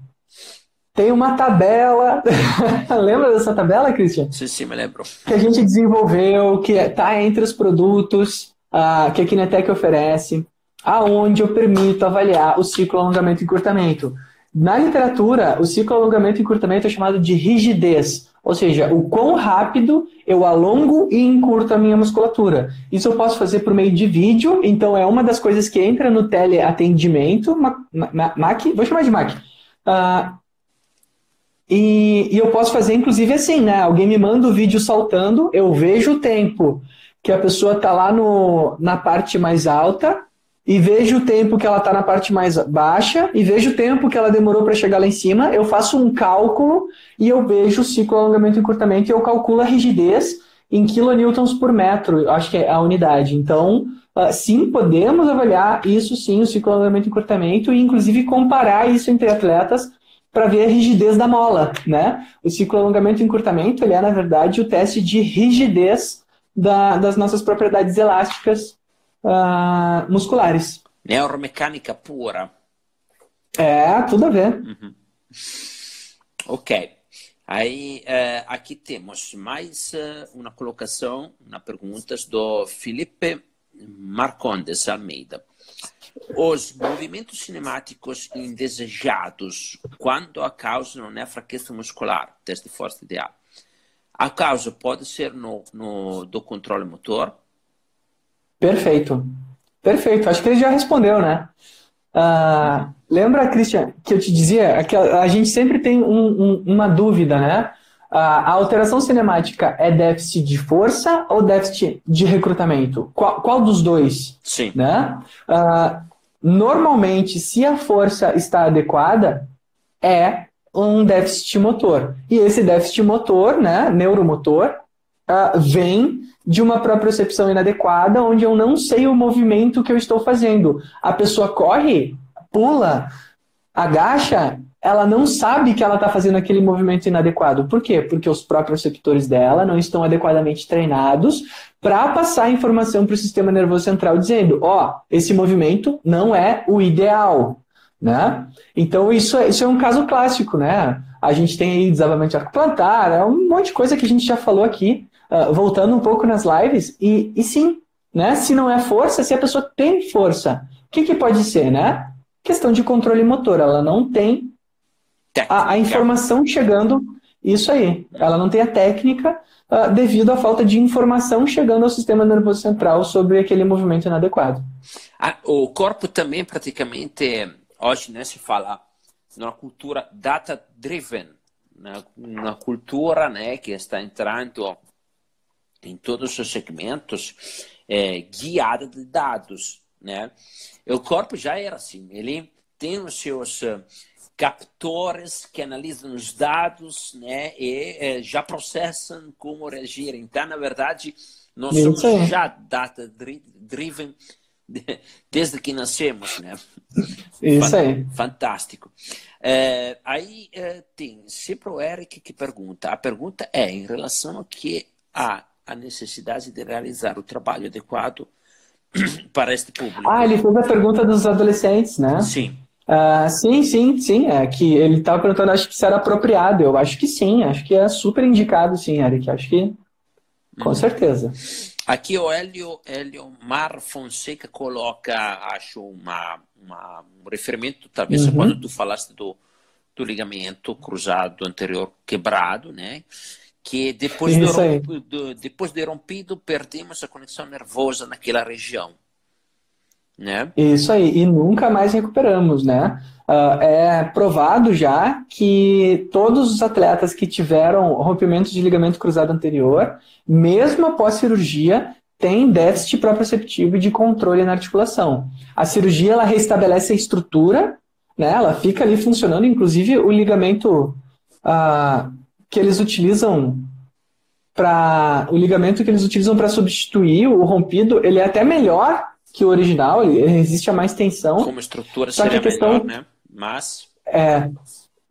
[SPEAKER 2] tem uma tabela. Lembra dessa tabela, Christian?
[SPEAKER 3] Sim, sim, me lembro.
[SPEAKER 2] Que a gente desenvolveu, que está entre os produtos uh, que a Kinetec oferece, aonde eu permito avaliar o ciclo alongamento e encurtamento. Na literatura, o ciclo alongamento e encurtamento é chamado de rigidez, ou seja, o quão rápido eu alongo e encurto a minha musculatura. Isso eu posso fazer por meio de vídeo, então é uma das coisas que entra no teleatendimento, MAC, vou chamar de MAC. Uh, e, e, eu posso fazer, inclusive, assim, né? Alguém me manda o vídeo saltando, eu vejo o tempo que a pessoa está lá no, na parte mais alta e vejo o tempo que ela está na parte mais baixa e vejo o tempo que ela demorou para chegar lá em cima. Eu faço um cálculo e eu vejo o ciclo alongamento e encurtamento e eu calculo a rigidez em kilonewtons por metro, acho que é a unidade. Então, uh, sim, podemos avaliar isso sim, o ciclo alongamento e encurtamento e inclusive comparar isso entre atletas para ver a rigidez da mola, né? O ciclo alongamento e encurtamento, ele é, na verdade, o teste de rigidez da, das nossas propriedades elásticas uh, musculares.
[SPEAKER 3] Neuromecânica pura.
[SPEAKER 2] É, tudo a ver.
[SPEAKER 3] Uhum. Ok. Aí, uh, aqui temos mais uh, uma colocação, uma pergunta do Felipe Marcondes Almeida. Os movimentos cinemáticos indesejados, quando a causa não é fraqueza muscular, teste de força ideal. A causa pode ser no, no do controle motor?
[SPEAKER 2] Perfeito. Perfeito. Acho que ele já respondeu, né? Uh, lembra, Christian, que eu te dizia que a, a gente sempre tem um, um, uma dúvida, né? A alteração cinemática é déficit de força ou déficit de recrutamento? Qual, qual dos dois?
[SPEAKER 3] Sim.
[SPEAKER 2] Né? Uh, normalmente, se a força está adequada, é um déficit motor. E esse déficit motor, né, neuromotor, uh, vem de uma propriocepção inadequada, onde eu não sei o movimento que eu estou fazendo. A pessoa corre, pula, agacha ela não sabe que ela está fazendo aquele movimento inadequado. Por quê? Porque os próprios receptores dela não estão adequadamente treinados para passar a informação para o sistema nervoso central dizendo, ó, oh, esse movimento não é o ideal, né? Então isso é, isso é um caso clássico, né? A gente tem aí desabamento plantar, é um monte de coisa que a gente já falou aqui, uh, voltando um pouco nas lives, e, e sim, né? Se não é força, se a pessoa tem força, o que, que pode ser, né? Questão de controle motor, ela não tem a, a informação chegando, isso aí, ela não tem a técnica uh, devido à falta de informação chegando ao sistema nervoso central sobre aquele movimento inadequado.
[SPEAKER 3] Ah, o corpo também praticamente, hoje né, se fala numa cultura data-driven, uma cultura né, que está entrando em todos os segmentos é, guiada de dados. Né? O corpo já era assim, ele tem os seus captores que analisam os dados né, e é, já processam como reagir. Então, na verdade, nós somos já data-driven desde que nascemos, né?
[SPEAKER 2] Isso aí.
[SPEAKER 3] Fantástico. É, aí é, tem sempre o Eric que pergunta. A pergunta é em relação ao que há a necessidade de realizar o trabalho adequado para este público.
[SPEAKER 2] Ah, ele fez a pergunta dos adolescentes, né?
[SPEAKER 3] Sim.
[SPEAKER 2] Uh, sim, sim, sim. É que ele estava perguntando, acho que se era apropriado. Eu acho que sim, acho que é super indicado, sim, Eric. Acho que com uhum. certeza.
[SPEAKER 3] Aqui o Hélio, Hélio Mar Fonseca coloca, acho, uma, uma um referimento, talvez uhum. quando tu falaste do, do ligamento cruzado anterior quebrado, né? Que depois de, rompido, depois de rompido, perdemos a conexão nervosa naquela região. Né?
[SPEAKER 2] Isso aí, e nunca mais recuperamos, né? Uh, é provado já que todos os atletas que tiveram rompimento de ligamento cruzado anterior, mesmo após cirurgia, têm déficit proprioceptivo de controle na articulação. A cirurgia ela restabelece a estrutura, né? Ela fica ali funcionando, inclusive o ligamento uh, que eles utilizam para o ligamento que eles utilizam para substituir o rompido, ele é até melhor que o original, ele, existe a mais tensão.
[SPEAKER 3] Como estrutura só seria que a questão, melhor, né? Mas.
[SPEAKER 2] É.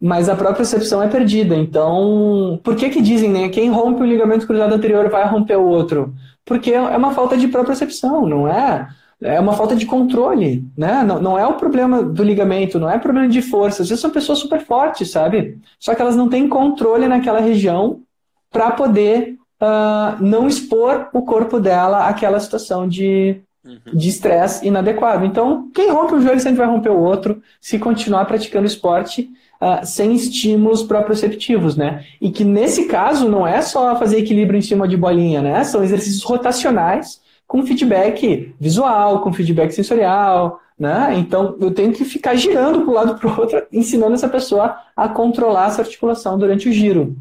[SPEAKER 2] Mas a própria percepção é perdida. Então, por que que dizem, né? Quem rompe o ligamento cruzado anterior vai romper o outro? Porque é uma falta de propriocepção, não é? É uma falta de controle, né? Não, não é o problema do ligamento, não é problema de força. Às vezes são pessoas super fortes, sabe? Só que elas não têm controle naquela região para poder uh, não expor o corpo dela àquela situação de, Uhum. de estresse inadequado. Então, quem rompe um joelho sempre vai romper o outro se continuar praticando esporte uh, sem estímulos proprioceptivos, né? E que nesse caso não é só fazer equilíbrio em cima de bolinha, né? São exercícios rotacionais com feedback visual, com feedback sensorial, né? Então, eu tenho que ficar girando para um lado para o outro, ensinando essa pessoa a controlar essa articulação durante o giro.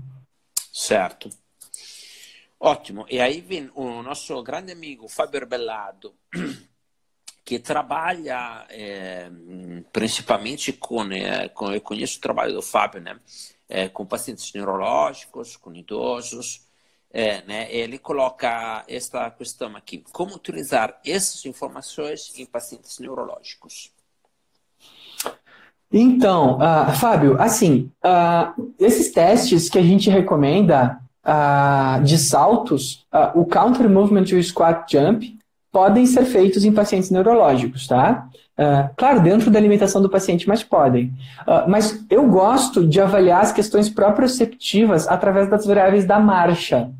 [SPEAKER 3] Certo. Ótimo. E aí vem o nosso grande amigo Fábio Bellado, que trabalha é, principalmente com, é, com, eu conheço o trabalho do Fábio, né? É, com pacientes neurológicos, com idosos, é, né? Ele coloca esta questão aqui: como utilizar essas informações em pacientes neurológicos?
[SPEAKER 2] Então, uh, Fábio, assim, uh, esses testes que a gente recomenda uh, de saltos, uh, o counter movement e o squat jump podem ser feitos em pacientes neurológicos, tá? Uh, claro, dentro da alimentação do paciente, mas podem. mas eu gosto de avaliar as questões proprioceptivas através das variáveis da marcha.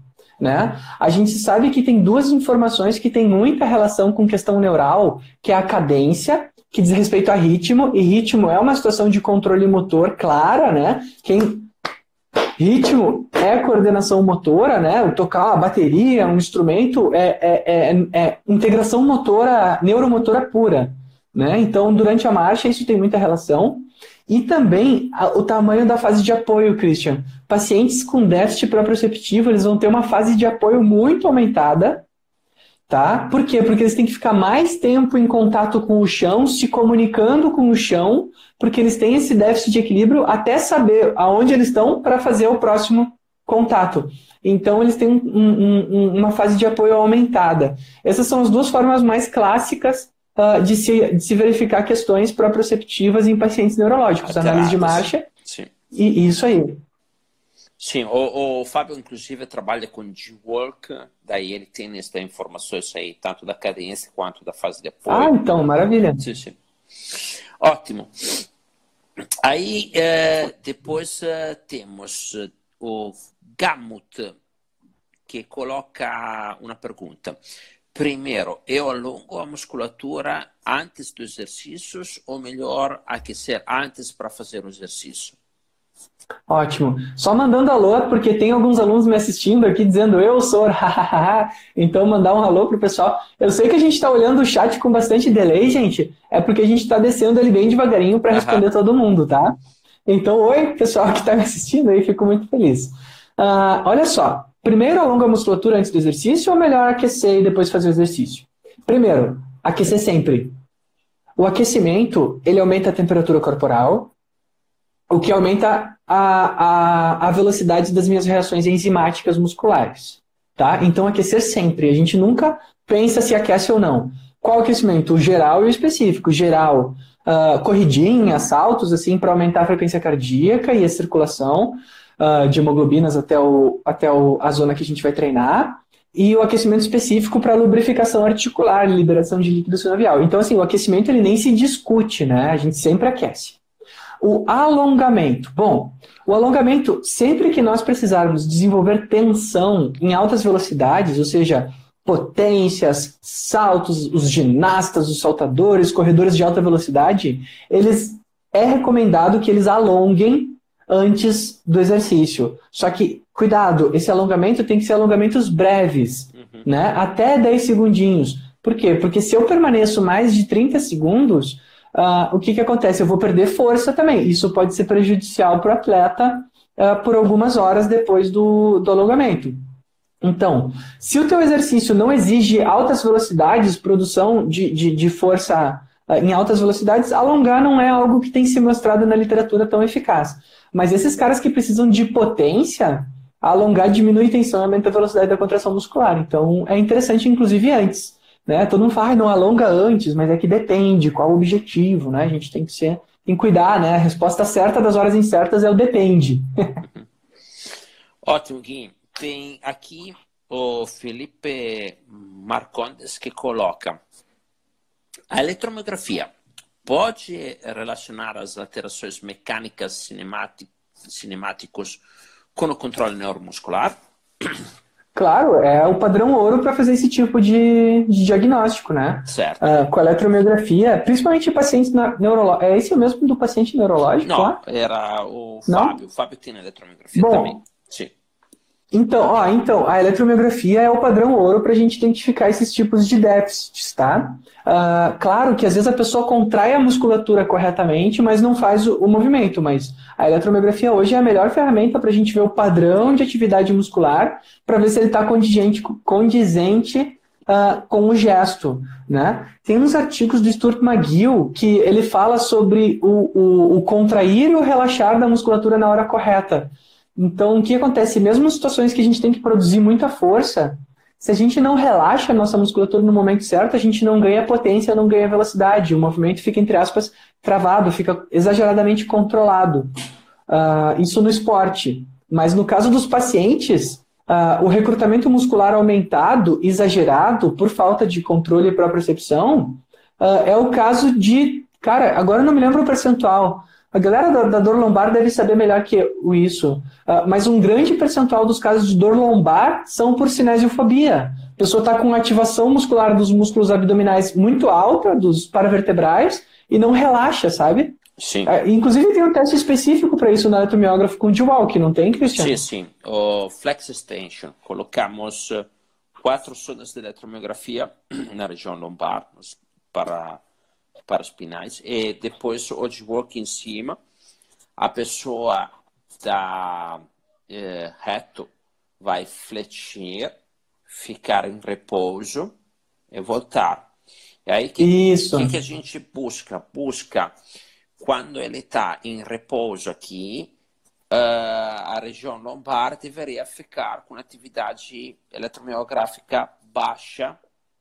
[SPEAKER 2] Né? A gente sabe que tem duas informações que têm muita relação com questão neural, que é a cadência, que diz respeito a ritmo, e ritmo é uma situação de controle motor clara, né? Quem Ritmo é coordenação motora, né? O tocar a bateria, um instrumento, é, é, é, é, integração motora, neuromotora pura. Né? Então, durante a marcha, isso tem muita relação. E também a, o tamanho da fase de apoio, Christian. Pacientes com déficit proprioceptivo, eles vão ter uma fase de apoio muito aumentada, tá? Por quê? Porque eles têm que ficar mais tempo em contato com o chão, se comunicando com o chão, porque eles têm esse déficit de equilíbrio até saber aonde eles estão para fazer o próximo contato. Então, eles têm um, um, uma fase de apoio aumentada. Essas são as duas formas mais clássicas uh, de, se, de se verificar questões proprioceptivas em pacientes neurológicos. Alteradas. Análise de marcha. Sim. E isso aí.
[SPEAKER 3] Sim, o, o Fábio, inclusive, trabalha com G-Work, daí ele tem essa informações aí, tanto da cadência quanto da fase de apoio.
[SPEAKER 2] Ah, então, maravilha.
[SPEAKER 3] Sim, sim. Ótimo. Aí, é, depois é, temos é, o Gamut, que coloca uma pergunta. primeiro, eu alongo a musculatura antes dos exercícios ou melhor aquecer antes para fazer o exercício?
[SPEAKER 2] Ótimo. Só mandando alô, porque tem alguns alunos me assistindo aqui dizendo eu sou, então mandar um alô pro pessoal. Eu sei que a gente está olhando o chat com bastante delay, gente, é porque a gente está descendo ele bem devagarinho para responder todo mundo, tá? Então, oi, pessoal que está me assistindo aí, fico muito feliz. Uh, olha só, primeiro alonga a musculatura antes do exercício ou melhor aquecer e depois fazer o exercício? Primeiro, aquecer sempre. O aquecimento, ele aumenta a temperatura corporal, o que aumenta a, a, a velocidade das minhas reações enzimáticas musculares. Tá? Então, aquecer sempre. A gente nunca pensa se aquece ou não. Qual aquecimento? O geral e o específico. Geral, uh, corridinhas, saltos, assim, para aumentar a frequência cardíaca e a circulação uh, de hemoglobinas até, o, até o, a zona que a gente vai treinar. E o aquecimento específico para lubrificação articular, liberação de líquido sinovial. Então, assim, o aquecimento ele nem se discute, né? A gente sempre aquece. O alongamento. Bom, o alongamento, sempre que nós precisarmos desenvolver tensão em altas velocidades, ou seja, potências, saltos, os ginastas, os saltadores, corredores de alta velocidade, eles é recomendado que eles alonguem antes do exercício. Só que, cuidado, esse alongamento tem que ser alongamentos breves, uhum. né? Até 10 segundinhos. Por quê? Porque se eu permaneço mais de 30 segundos, uh, o que, que acontece? Eu vou perder força também. Isso pode ser prejudicial para o atleta uh, por algumas horas depois do, do alongamento. Então, se o teu exercício não exige altas velocidades, produção de, de, de força uh, em altas velocidades, alongar não é algo que tem se mostrado na literatura tão eficaz. Mas esses caras que precisam de potência, alongar diminui tensão e aumenta a velocidade da contração muscular. Então, é interessante, inclusive, antes. Né? Todo mundo fala, ah, não alonga antes, mas é que depende, qual o objetivo, né? A gente tem que ser, tem que cuidar, né? A resposta certa das horas incertas é o depende.
[SPEAKER 3] Ótimo, Gui. Tem aqui o Felipe Marcondes que coloca a eletromiografia pode relacionar as alterações mecânicas cinemáticas com o controle neuromuscular?
[SPEAKER 2] Claro, é o padrão ouro para fazer esse tipo de, de, diagnóstico, né?
[SPEAKER 3] Certo. Uh,
[SPEAKER 2] com a eletromiografia, principalmente pacientes neurológicos. É esse o mesmo do paciente neurológico?
[SPEAKER 3] Não, lá? era o Fábio. Não? O Fábio tem eletromiografia Bom, também. Sim.
[SPEAKER 2] Então, ó, então, a eletromiografia é o padrão ouro para a gente identificar esses tipos de déficits, tá? Uh, claro que às vezes a pessoa contrai a musculatura corretamente, mas não faz o, o movimento. Mas a eletromiografia hoje é a melhor ferramenta para a gente ver o padrão de atividade muscular, para ver se ele está condizente, condizente uh, com o gesto, né? Tem uns artigos do Stuart McGill que ele fala sobre o, o, o contrair e o relaxar da musculatura na hora correta. Então, o que acontece? Mesmo em situações que a gente tem que produzir muita força, se a gente não relaxa a nossa musculatura no momento certo, a gente não ganha potência, não ganha velocidade. O movimento fica, entre aspas, travado, fica exageradamente controlado. Uh, isso no esporte. Mas no caso dos pacientes, uh, o recrutamento muscular aumentado, exagerado, por falta de controle e propriocepção, uh, é o caso de. Cara, agora eu não me lembro o percentual, a galera da, da, dor lombar deve saber melhor que isso, uh, mas um grande percentual dos casos de dor lombar são por cinesiofobia. A pessoa está com ativação muscular dos músculos abdominais muito alta, dos paravertebrais, e não relaxa, sabe?
[SPEAKER 3] Sim. Uh,
[SPEAKER 2] inclusive tem um teste específico para isso no eletromiógrafo com que não tem, Cristian?
[SPEAKER 3] Sim, sim. O Flex Extension. Colocamos quatro sondas de eletromiografia na região lombar para para os pinais e depois o work em cima. A pessoa está é, reto, vai fletir, ficar em repouso e voltar. E aí que,
[SPEAKER 2] Isso.
[SPEAKER 3] que, que a gente busca? Busca quando ele está em repouso aqui, uh, a região lombar deveria ficar com atividade eletromiográfica baixa,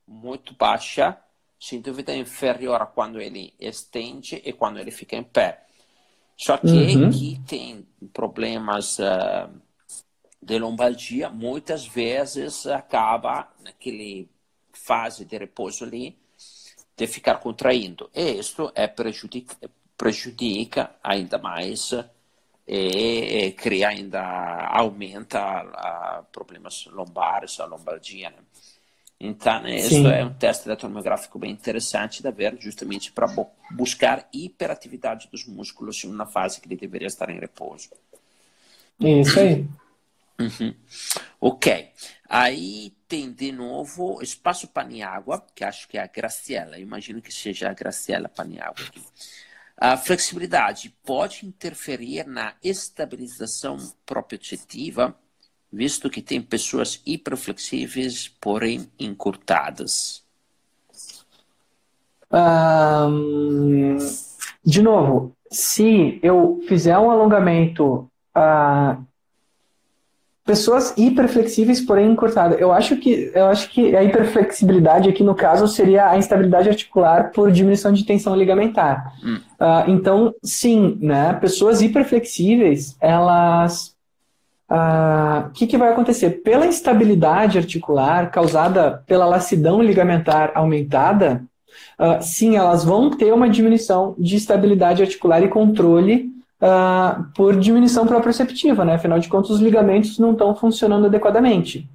[SPEAKER 3] muito baixa, sem dúvida inferior a quando ele estende e quando ele fica em pé. Só que uhum. que tem problemas uh, de lombalgia, muitas vezes acaba naquele fase de repouso ali de ficar contraindo. E isso é prejudica, prejudica ainda mais e, e cria ainda, aumenta a, a problemas lombares, a lombalgia. Né? Então, isso é um teste eletromiográfico bem interessante da ver, justamente para buscar hiperatividade dos músculos em uma fase que ele deveria estar em repouso.
[SPEAKER 2] Isso aí.
[SPEAKER 3] Uhum. Ok. Aí tem de novo espaço Paniágua, que acho que é a Graciela. imagino que seja a Graciela Paniágua. A flexibilidade pode interferir na estabilização proprioceptiva visto que tem pessoas hiperflexíveis, porém encurtadas?
[SPEAKER 2] Um, de novo, se eu fizer um alongamento, uh, pessoas hiperflexíveis, porém encurtadas, eu acho que eu acho que a hiperflexibilidade aqui no caso seria a instabilidade articular por diminuição de tensão ligamentar. Hum. Uh, então, sim, né? Pessoas hiperflexíveis, elas o ah, que, que vai acontecer? Pela instabilidade articular causada pela lacidão ligamentar aumentada, uh, sim, elas vão ter uma diminuição de estabilidade articular e controle uh, por diminuição proprioceptiva, né? Afinal de contas, os ligamentos não estão funcionando adequadamente.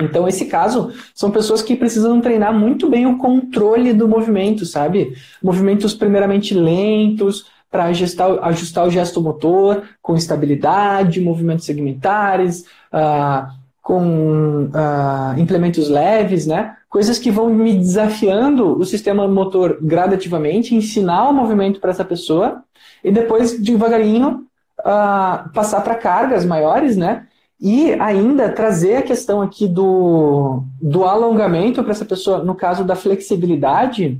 [SPEAKER 2] Então, esse caso, são pessoas que precisam treinar muito bem o controle do movimento, sabe? Movimentos primeiramente lentos, para ajustar, ajustar o gesto motor com estabilidade, movimentos segmentares, uh, com uh, implementos leves, né? Coisas que vão me desafiando o sistema motor gradativamente, ensinar o movimento para essa pessoa e depois, devagarinho, uh, passar para cargas maiores, né? E ainda trazer a questão aqui do, do alongamento para essa pessoa, no caso da flexibilidade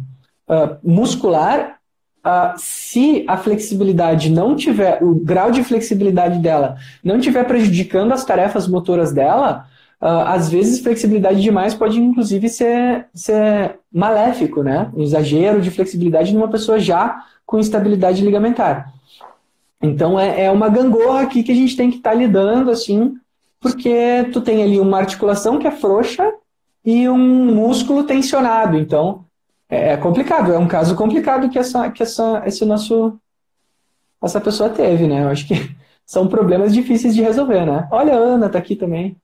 [SPEAKER 2] uh, muscular, Uh, se a flexibilidade não tiver, o grau de flexibilidade dela não tiver prejudicando as tarefas motoras dela, uh, às vezes flexibilidade demais pode inclusive ser, ser maléfico, né? Um exagero de flexibilidade numa pessoa já com instabilidade ligamentar. Então é, é uma gangorra aqui que a gente tem que estar tá lidando, assim, porque tu tem ali uma articulação que é frouxa e um músculo tensionado. Então, é, é complicado, é um caso complicado que essa, que essa, esse nosso, essa pessoa teve, né? Eu acho que são problemas difíceis de resolver, né? Olha, a Ana tá aqui também.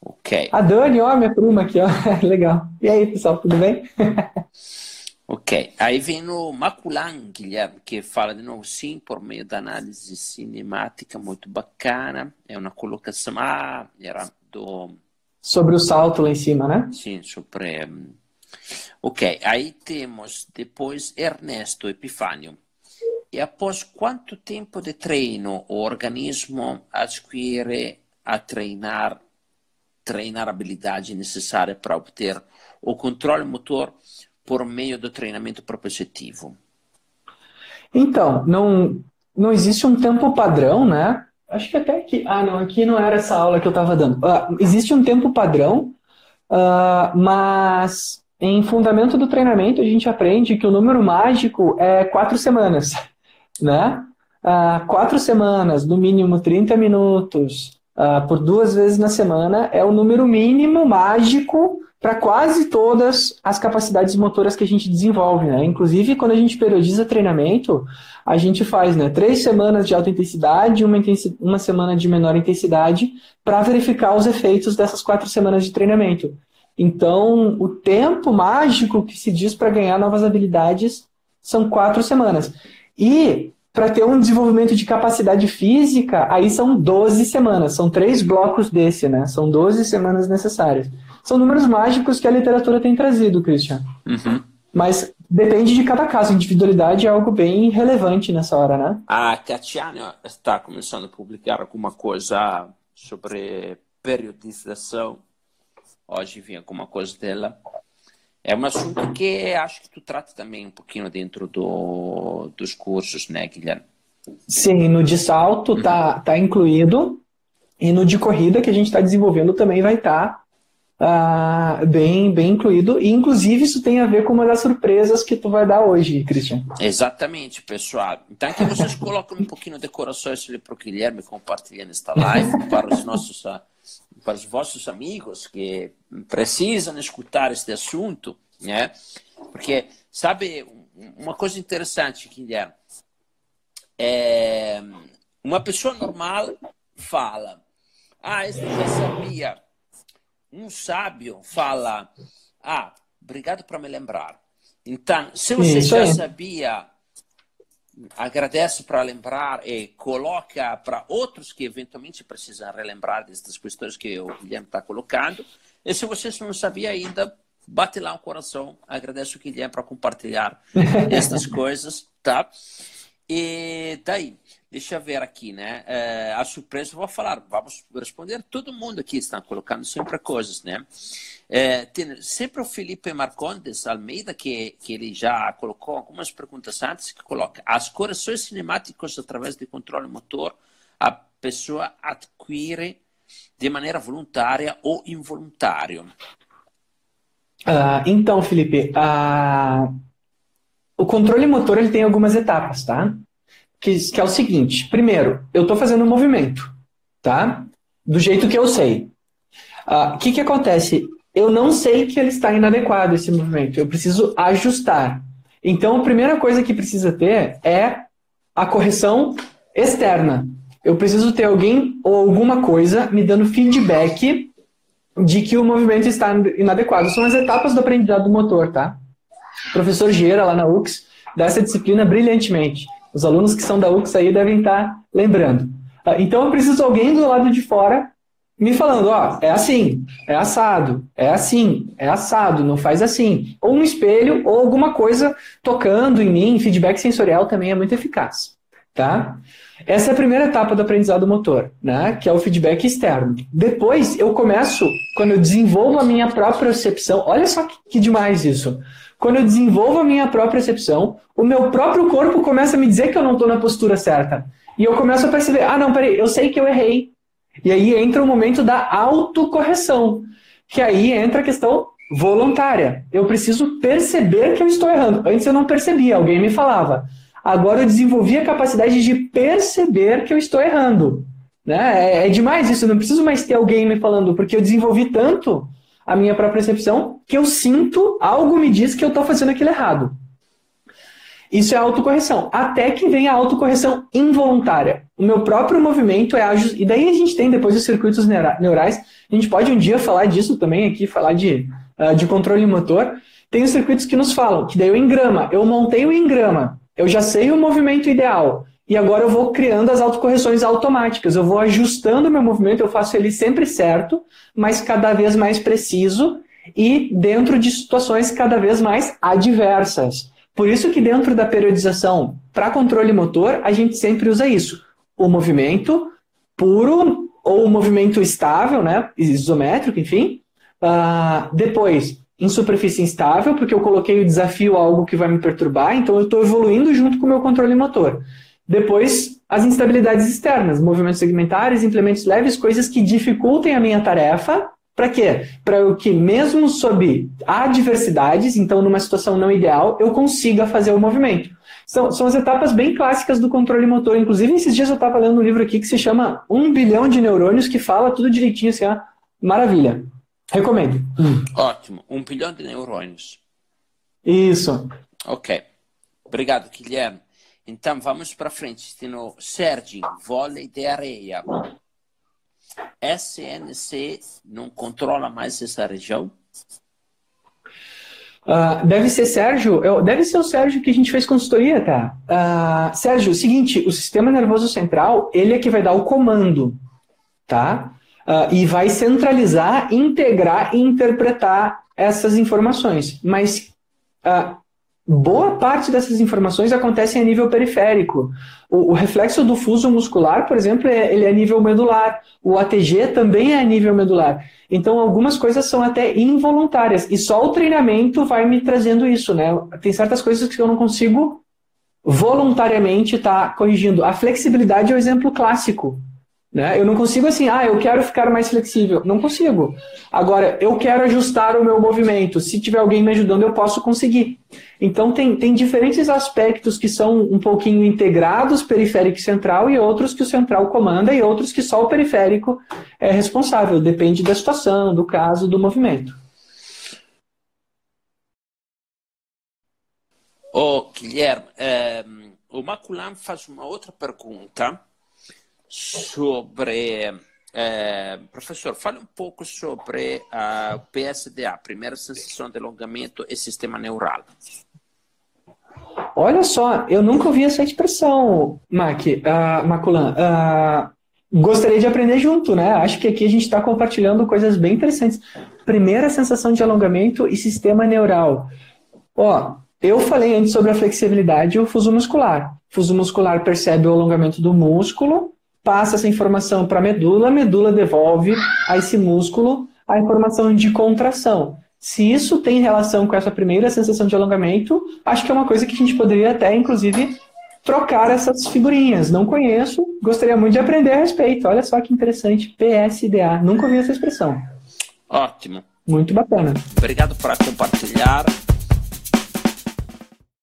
[SPEAKER 3] Ok.
[SPEAKER 2] A Dani, ó, minha prima aqui, ó. Legal. E aí, pessoal, tudo bem?
[SPEAKER 3] ok. Aí vem no Maculan, Guilherme, que fala de novo, sim, por meio da análise cinemática, muito bacana. É uma colocação. Ah, era do.
[SPEAKER 2] Sobre o salto lá em cima, né?
[SPEAKER 3] Sim, sobre Ok, aí temos depois Ernesto Epifânio. E após quanto tempo de treino o organismo adquire a treinar, treinar a habilidade necessária para obter o controle motor por meio do treinamento propositivo?
[SPEAKER 2] Então, não, não existe um tempo padrão, né? Acho que até aqui. Ah, não, aqui não era essa aula que eu estava dando. Uh, existe um tempo padrão, uh, mas em fundamento do treinamento, a gente aprende que o número mágico é quatro semanas, né? Ah, quatro semanas, no mínimo 30 minutos, ah, por duas vezes na semana, é o número mínimo mágico para quase todas as capacidades motoras que a gente desenvolve, né? Inclusive, quando a gente periodiza treinamento, a gente faz, né? Três semanas de alta intensidade, uma, intensi uma semana de menor intensidade, para verificar os efeitos dessas quatro semanas de treinamento. Então, o tempo mágico que se diz para ganhar novas habilidades são quatro semanas. E para ter um desenvolvimento de capacidade física, aí são 12 semanas. São três blocos desse, né? São 12 semanas necessárias. São números mágicos que a literatura tem trazido, Christian.
[SPEAKER 3] Uhum.
[SPEAKER 2] Mas depende de cada caso. Individualidade é algo bem relevante nessa hora, né?
[SPEAKER 3] A Tatiana está começando a publicar alguma coisa sobre periodização Hoje vem alguma coisa dela. É um assunto que acho que tu trata também um pouquinho dentro do, dos cursos, né, Guilherme?
[SPEAKER 2] Sim, no de salto tá, tá incluído. E no de corrida que a gente está desenvolvendo também vai estar tá, uh, bem, bem incluído. E inclusive isso tem a ver com uma das surpresas que tu vai dar hoje, Christian.
[SPEAKER 3] Exatamente, pessoal. Então que vocês colocam um pouquinho de coração para o Guilherme compartilhando esta live para os nossos para os vossos amigos que precisam escutar este assunto, né? Porque, sabe, uma coisa interessante, Guilherme, é, uma pessoa normal fala, ah, este já sabia, um sábio fala: Ah, obrigado por me lembrar. Então, se você Isso já é. sabia, agradece para lembrar e coloca para outros que eventualmente precisam relembrar destas questões que o Guilherme está colocando. E se você não sabia ainda, bate lá o coração, agradece o Guilherme para compartilhar estas coisas, tá? E daí, deixa eu ver aqui, né? É, a surpresa vou falar, vamos responder. Todo mundo aqui está colocando sempre coisas, né? É, tem sempre o Felipe Marcondes Almeida, que, que ele já colocou algumas perguntas antes, que coloca as correções cinemáticas através de controle motor, a pessoa adquire de maneira voluntária ou involuntária.
[SPEAKER 2] Uh, então, Felipe, uh, o controle motor ele tem algumas etapas, tá? Que, que é o seguinte: primeiro, eu estou fazendo um movimento, tá? Do jeito que eu sei. O ah, que, que acontece? Eu não sei que ele está inadequado esse movimento. Eu preciso ajustar. Então, a primeira coisa que precisa ter é a correção externa. Eu preciso ter alguém ou alguma coisa me dando feedback de que o movimento está inadequado. São as etapas do aprendizado do motor, tá? O professor Gieira, lá na UX, dá essa disciplina brilhantemente. Os alunos que são da UX aí devem estar lembrando. Ah, então eu preciso de alguém do lado de fora me falando, ó, é assim, é assado, é assim, é assado, não faz assim. Ou um espelho, ou alguma coisa tocando em mim, feedback sensorial também é muito eficaz, tá? Essa é a primeira etapa do aprendizado motor, né? Que é o feedback externo. Depois eu começo, quando eu desenvolvo a minha própria percepção, olha só que, que demais isso. Quando eu desenvolvo a minha própria percepção, o meu próprio corpo começa a me dizer que eu não estou na postura certa. E eu começo a perceber, ah, não, peraí, eu sei que eu errei. E aí entra o momento da autocorreção, que aí entra a questão voluntária. Eu preciso perceber que eu estou errando. Antes eu não percebia, alguém me falava. Agora eu desenvolvi a capacidade de perceber que eu estou errando. Né? É, é demais isso, eu não preciso mais ter alguém me falando, porque eu desenvolvi tanto a minha própria percepção que eu sinto, algo me diz que eu estou fazendo aquilo errado. Isso é autocorreção. Até que vem a autocorreção involuntária. O meu próprio movimento é ajust... E daí a gente tem depois os circuitos neurais. A gente pode um dia falar disso também aqui, falar de, uh, de controle motor. Tem os circuitos que nos falam que daí o engrama. Eu montei o engrama. Eu já sei o movimento ideal. E agora eu vou criando as autocorreções automáticas. Eu vou ajustando o meu movimento, eu faço ele sempre certo, mas cada vez mais preciso e dentro de situações cada vez mais adversas. Por isso que dentro da periodização para controle motor, a gente sempre usa isso. O movimento puro ou o movimento estável, né, isométrico, enfim. Uh, depois, em superfície instável, porque eu coloquei o desafio algo que vai me perturbar, então eu estou evoluindo junto com o meu controle motor. Depois, as instabilidades externas, movimentos segmentares, implementos leves, coisas que dificultem a minha tarefa. Para quê? Para que, mesmo sob adversidades, então numa situação não ideal, eu consiga fazer o movimento. São, são as etapas bem clássicas do controle motor. Inclusive, esses dias eu estava lendo um livro aqui que se chama Um Bilhão de Neurônios, que fala tudo direitinho, assim, ó, maravilha. Recomendo.
[SPEAKER 3] Ótimo. Um bilhão de neurônios.
[SPEAKER 2] Isso.
[SPEAKER 3] Ok. Obrigado, Guilherme. Então vamos para frente. Tem o vôlei de areia. SNC não controla mais essa região?
[SPEAKER 2] Uh, deve ser Sérgio, eu, deve ser o Sérgio que a gente fez consultoria, tá? Uh, Sérgio, seguinte, o sistema nervoso central, ele é que vai dar o comando, tá? Uh, e vai centralizar, integrar e interpretar essas informações. Mas boa parte dessas informações acontecem a nível periférico. O, o, reflexo do fuso muscular, por exemplo, é, ele é a nível medular. O ATG também é a nível medular. Então, algumas coisas são até involuntárias. E só o treinamento vai me trazendo isso, né? Tem certas coisas que eu não consigo voluntariamente estar tá corrigindo. A flexibilidade é o exemplo clássico. Né? Eu não consigo assim, ah, eu quero ficar mais flexível. Não consigo. Agora, eu quero ajustar o meu movimento. Se tiver alguém me ajudando, eu posso conseguir. Então, tem, tem diferentes aspectos que são um pouquinho integrados, periférico e central, e outros que o central comanda, e outros que só o periférico é responsável. Depende da situação, do caso, do movimento.
[SPEAKER 3] Ô, Guilherme, é, o Maculam faz uma outra pergunta sobre é, professor, fale um pouco sobre o PSDA, primeira sensação de alongamento e sistema neural.
[SPEAKER 2] Olha só, eu nunca ouvi essa expressão, Mac, uh, Maculan. Uh, gostaria de aprender junto, né? Acho que aqui a gente está compartilhando coisas bem interessantes. Primeira sensação de alongamento e sistema neural. Ó, eu falei antes sobre a flexibilidade e o fuso muscular. O fuso muscular percebe o alongamento do músculo passa essa informação para a medula, a medula devolve a esse músculo a informação de contração. Se isso tem relação com essa primeira sensação de alongamento, acho que é uma coisa que a gente poderia até, inclusive, trocar essas figurinhas. Não conheço, gostaria muito de aprender a respeito. Olha só que interessante, PSDA. Nunca ouvi essa expressão.
[SPEAKER 3] Ótimo.
[SPEAKER 2] Muito bacana.
[SPEAKER 3] Obrigado por compartilhar.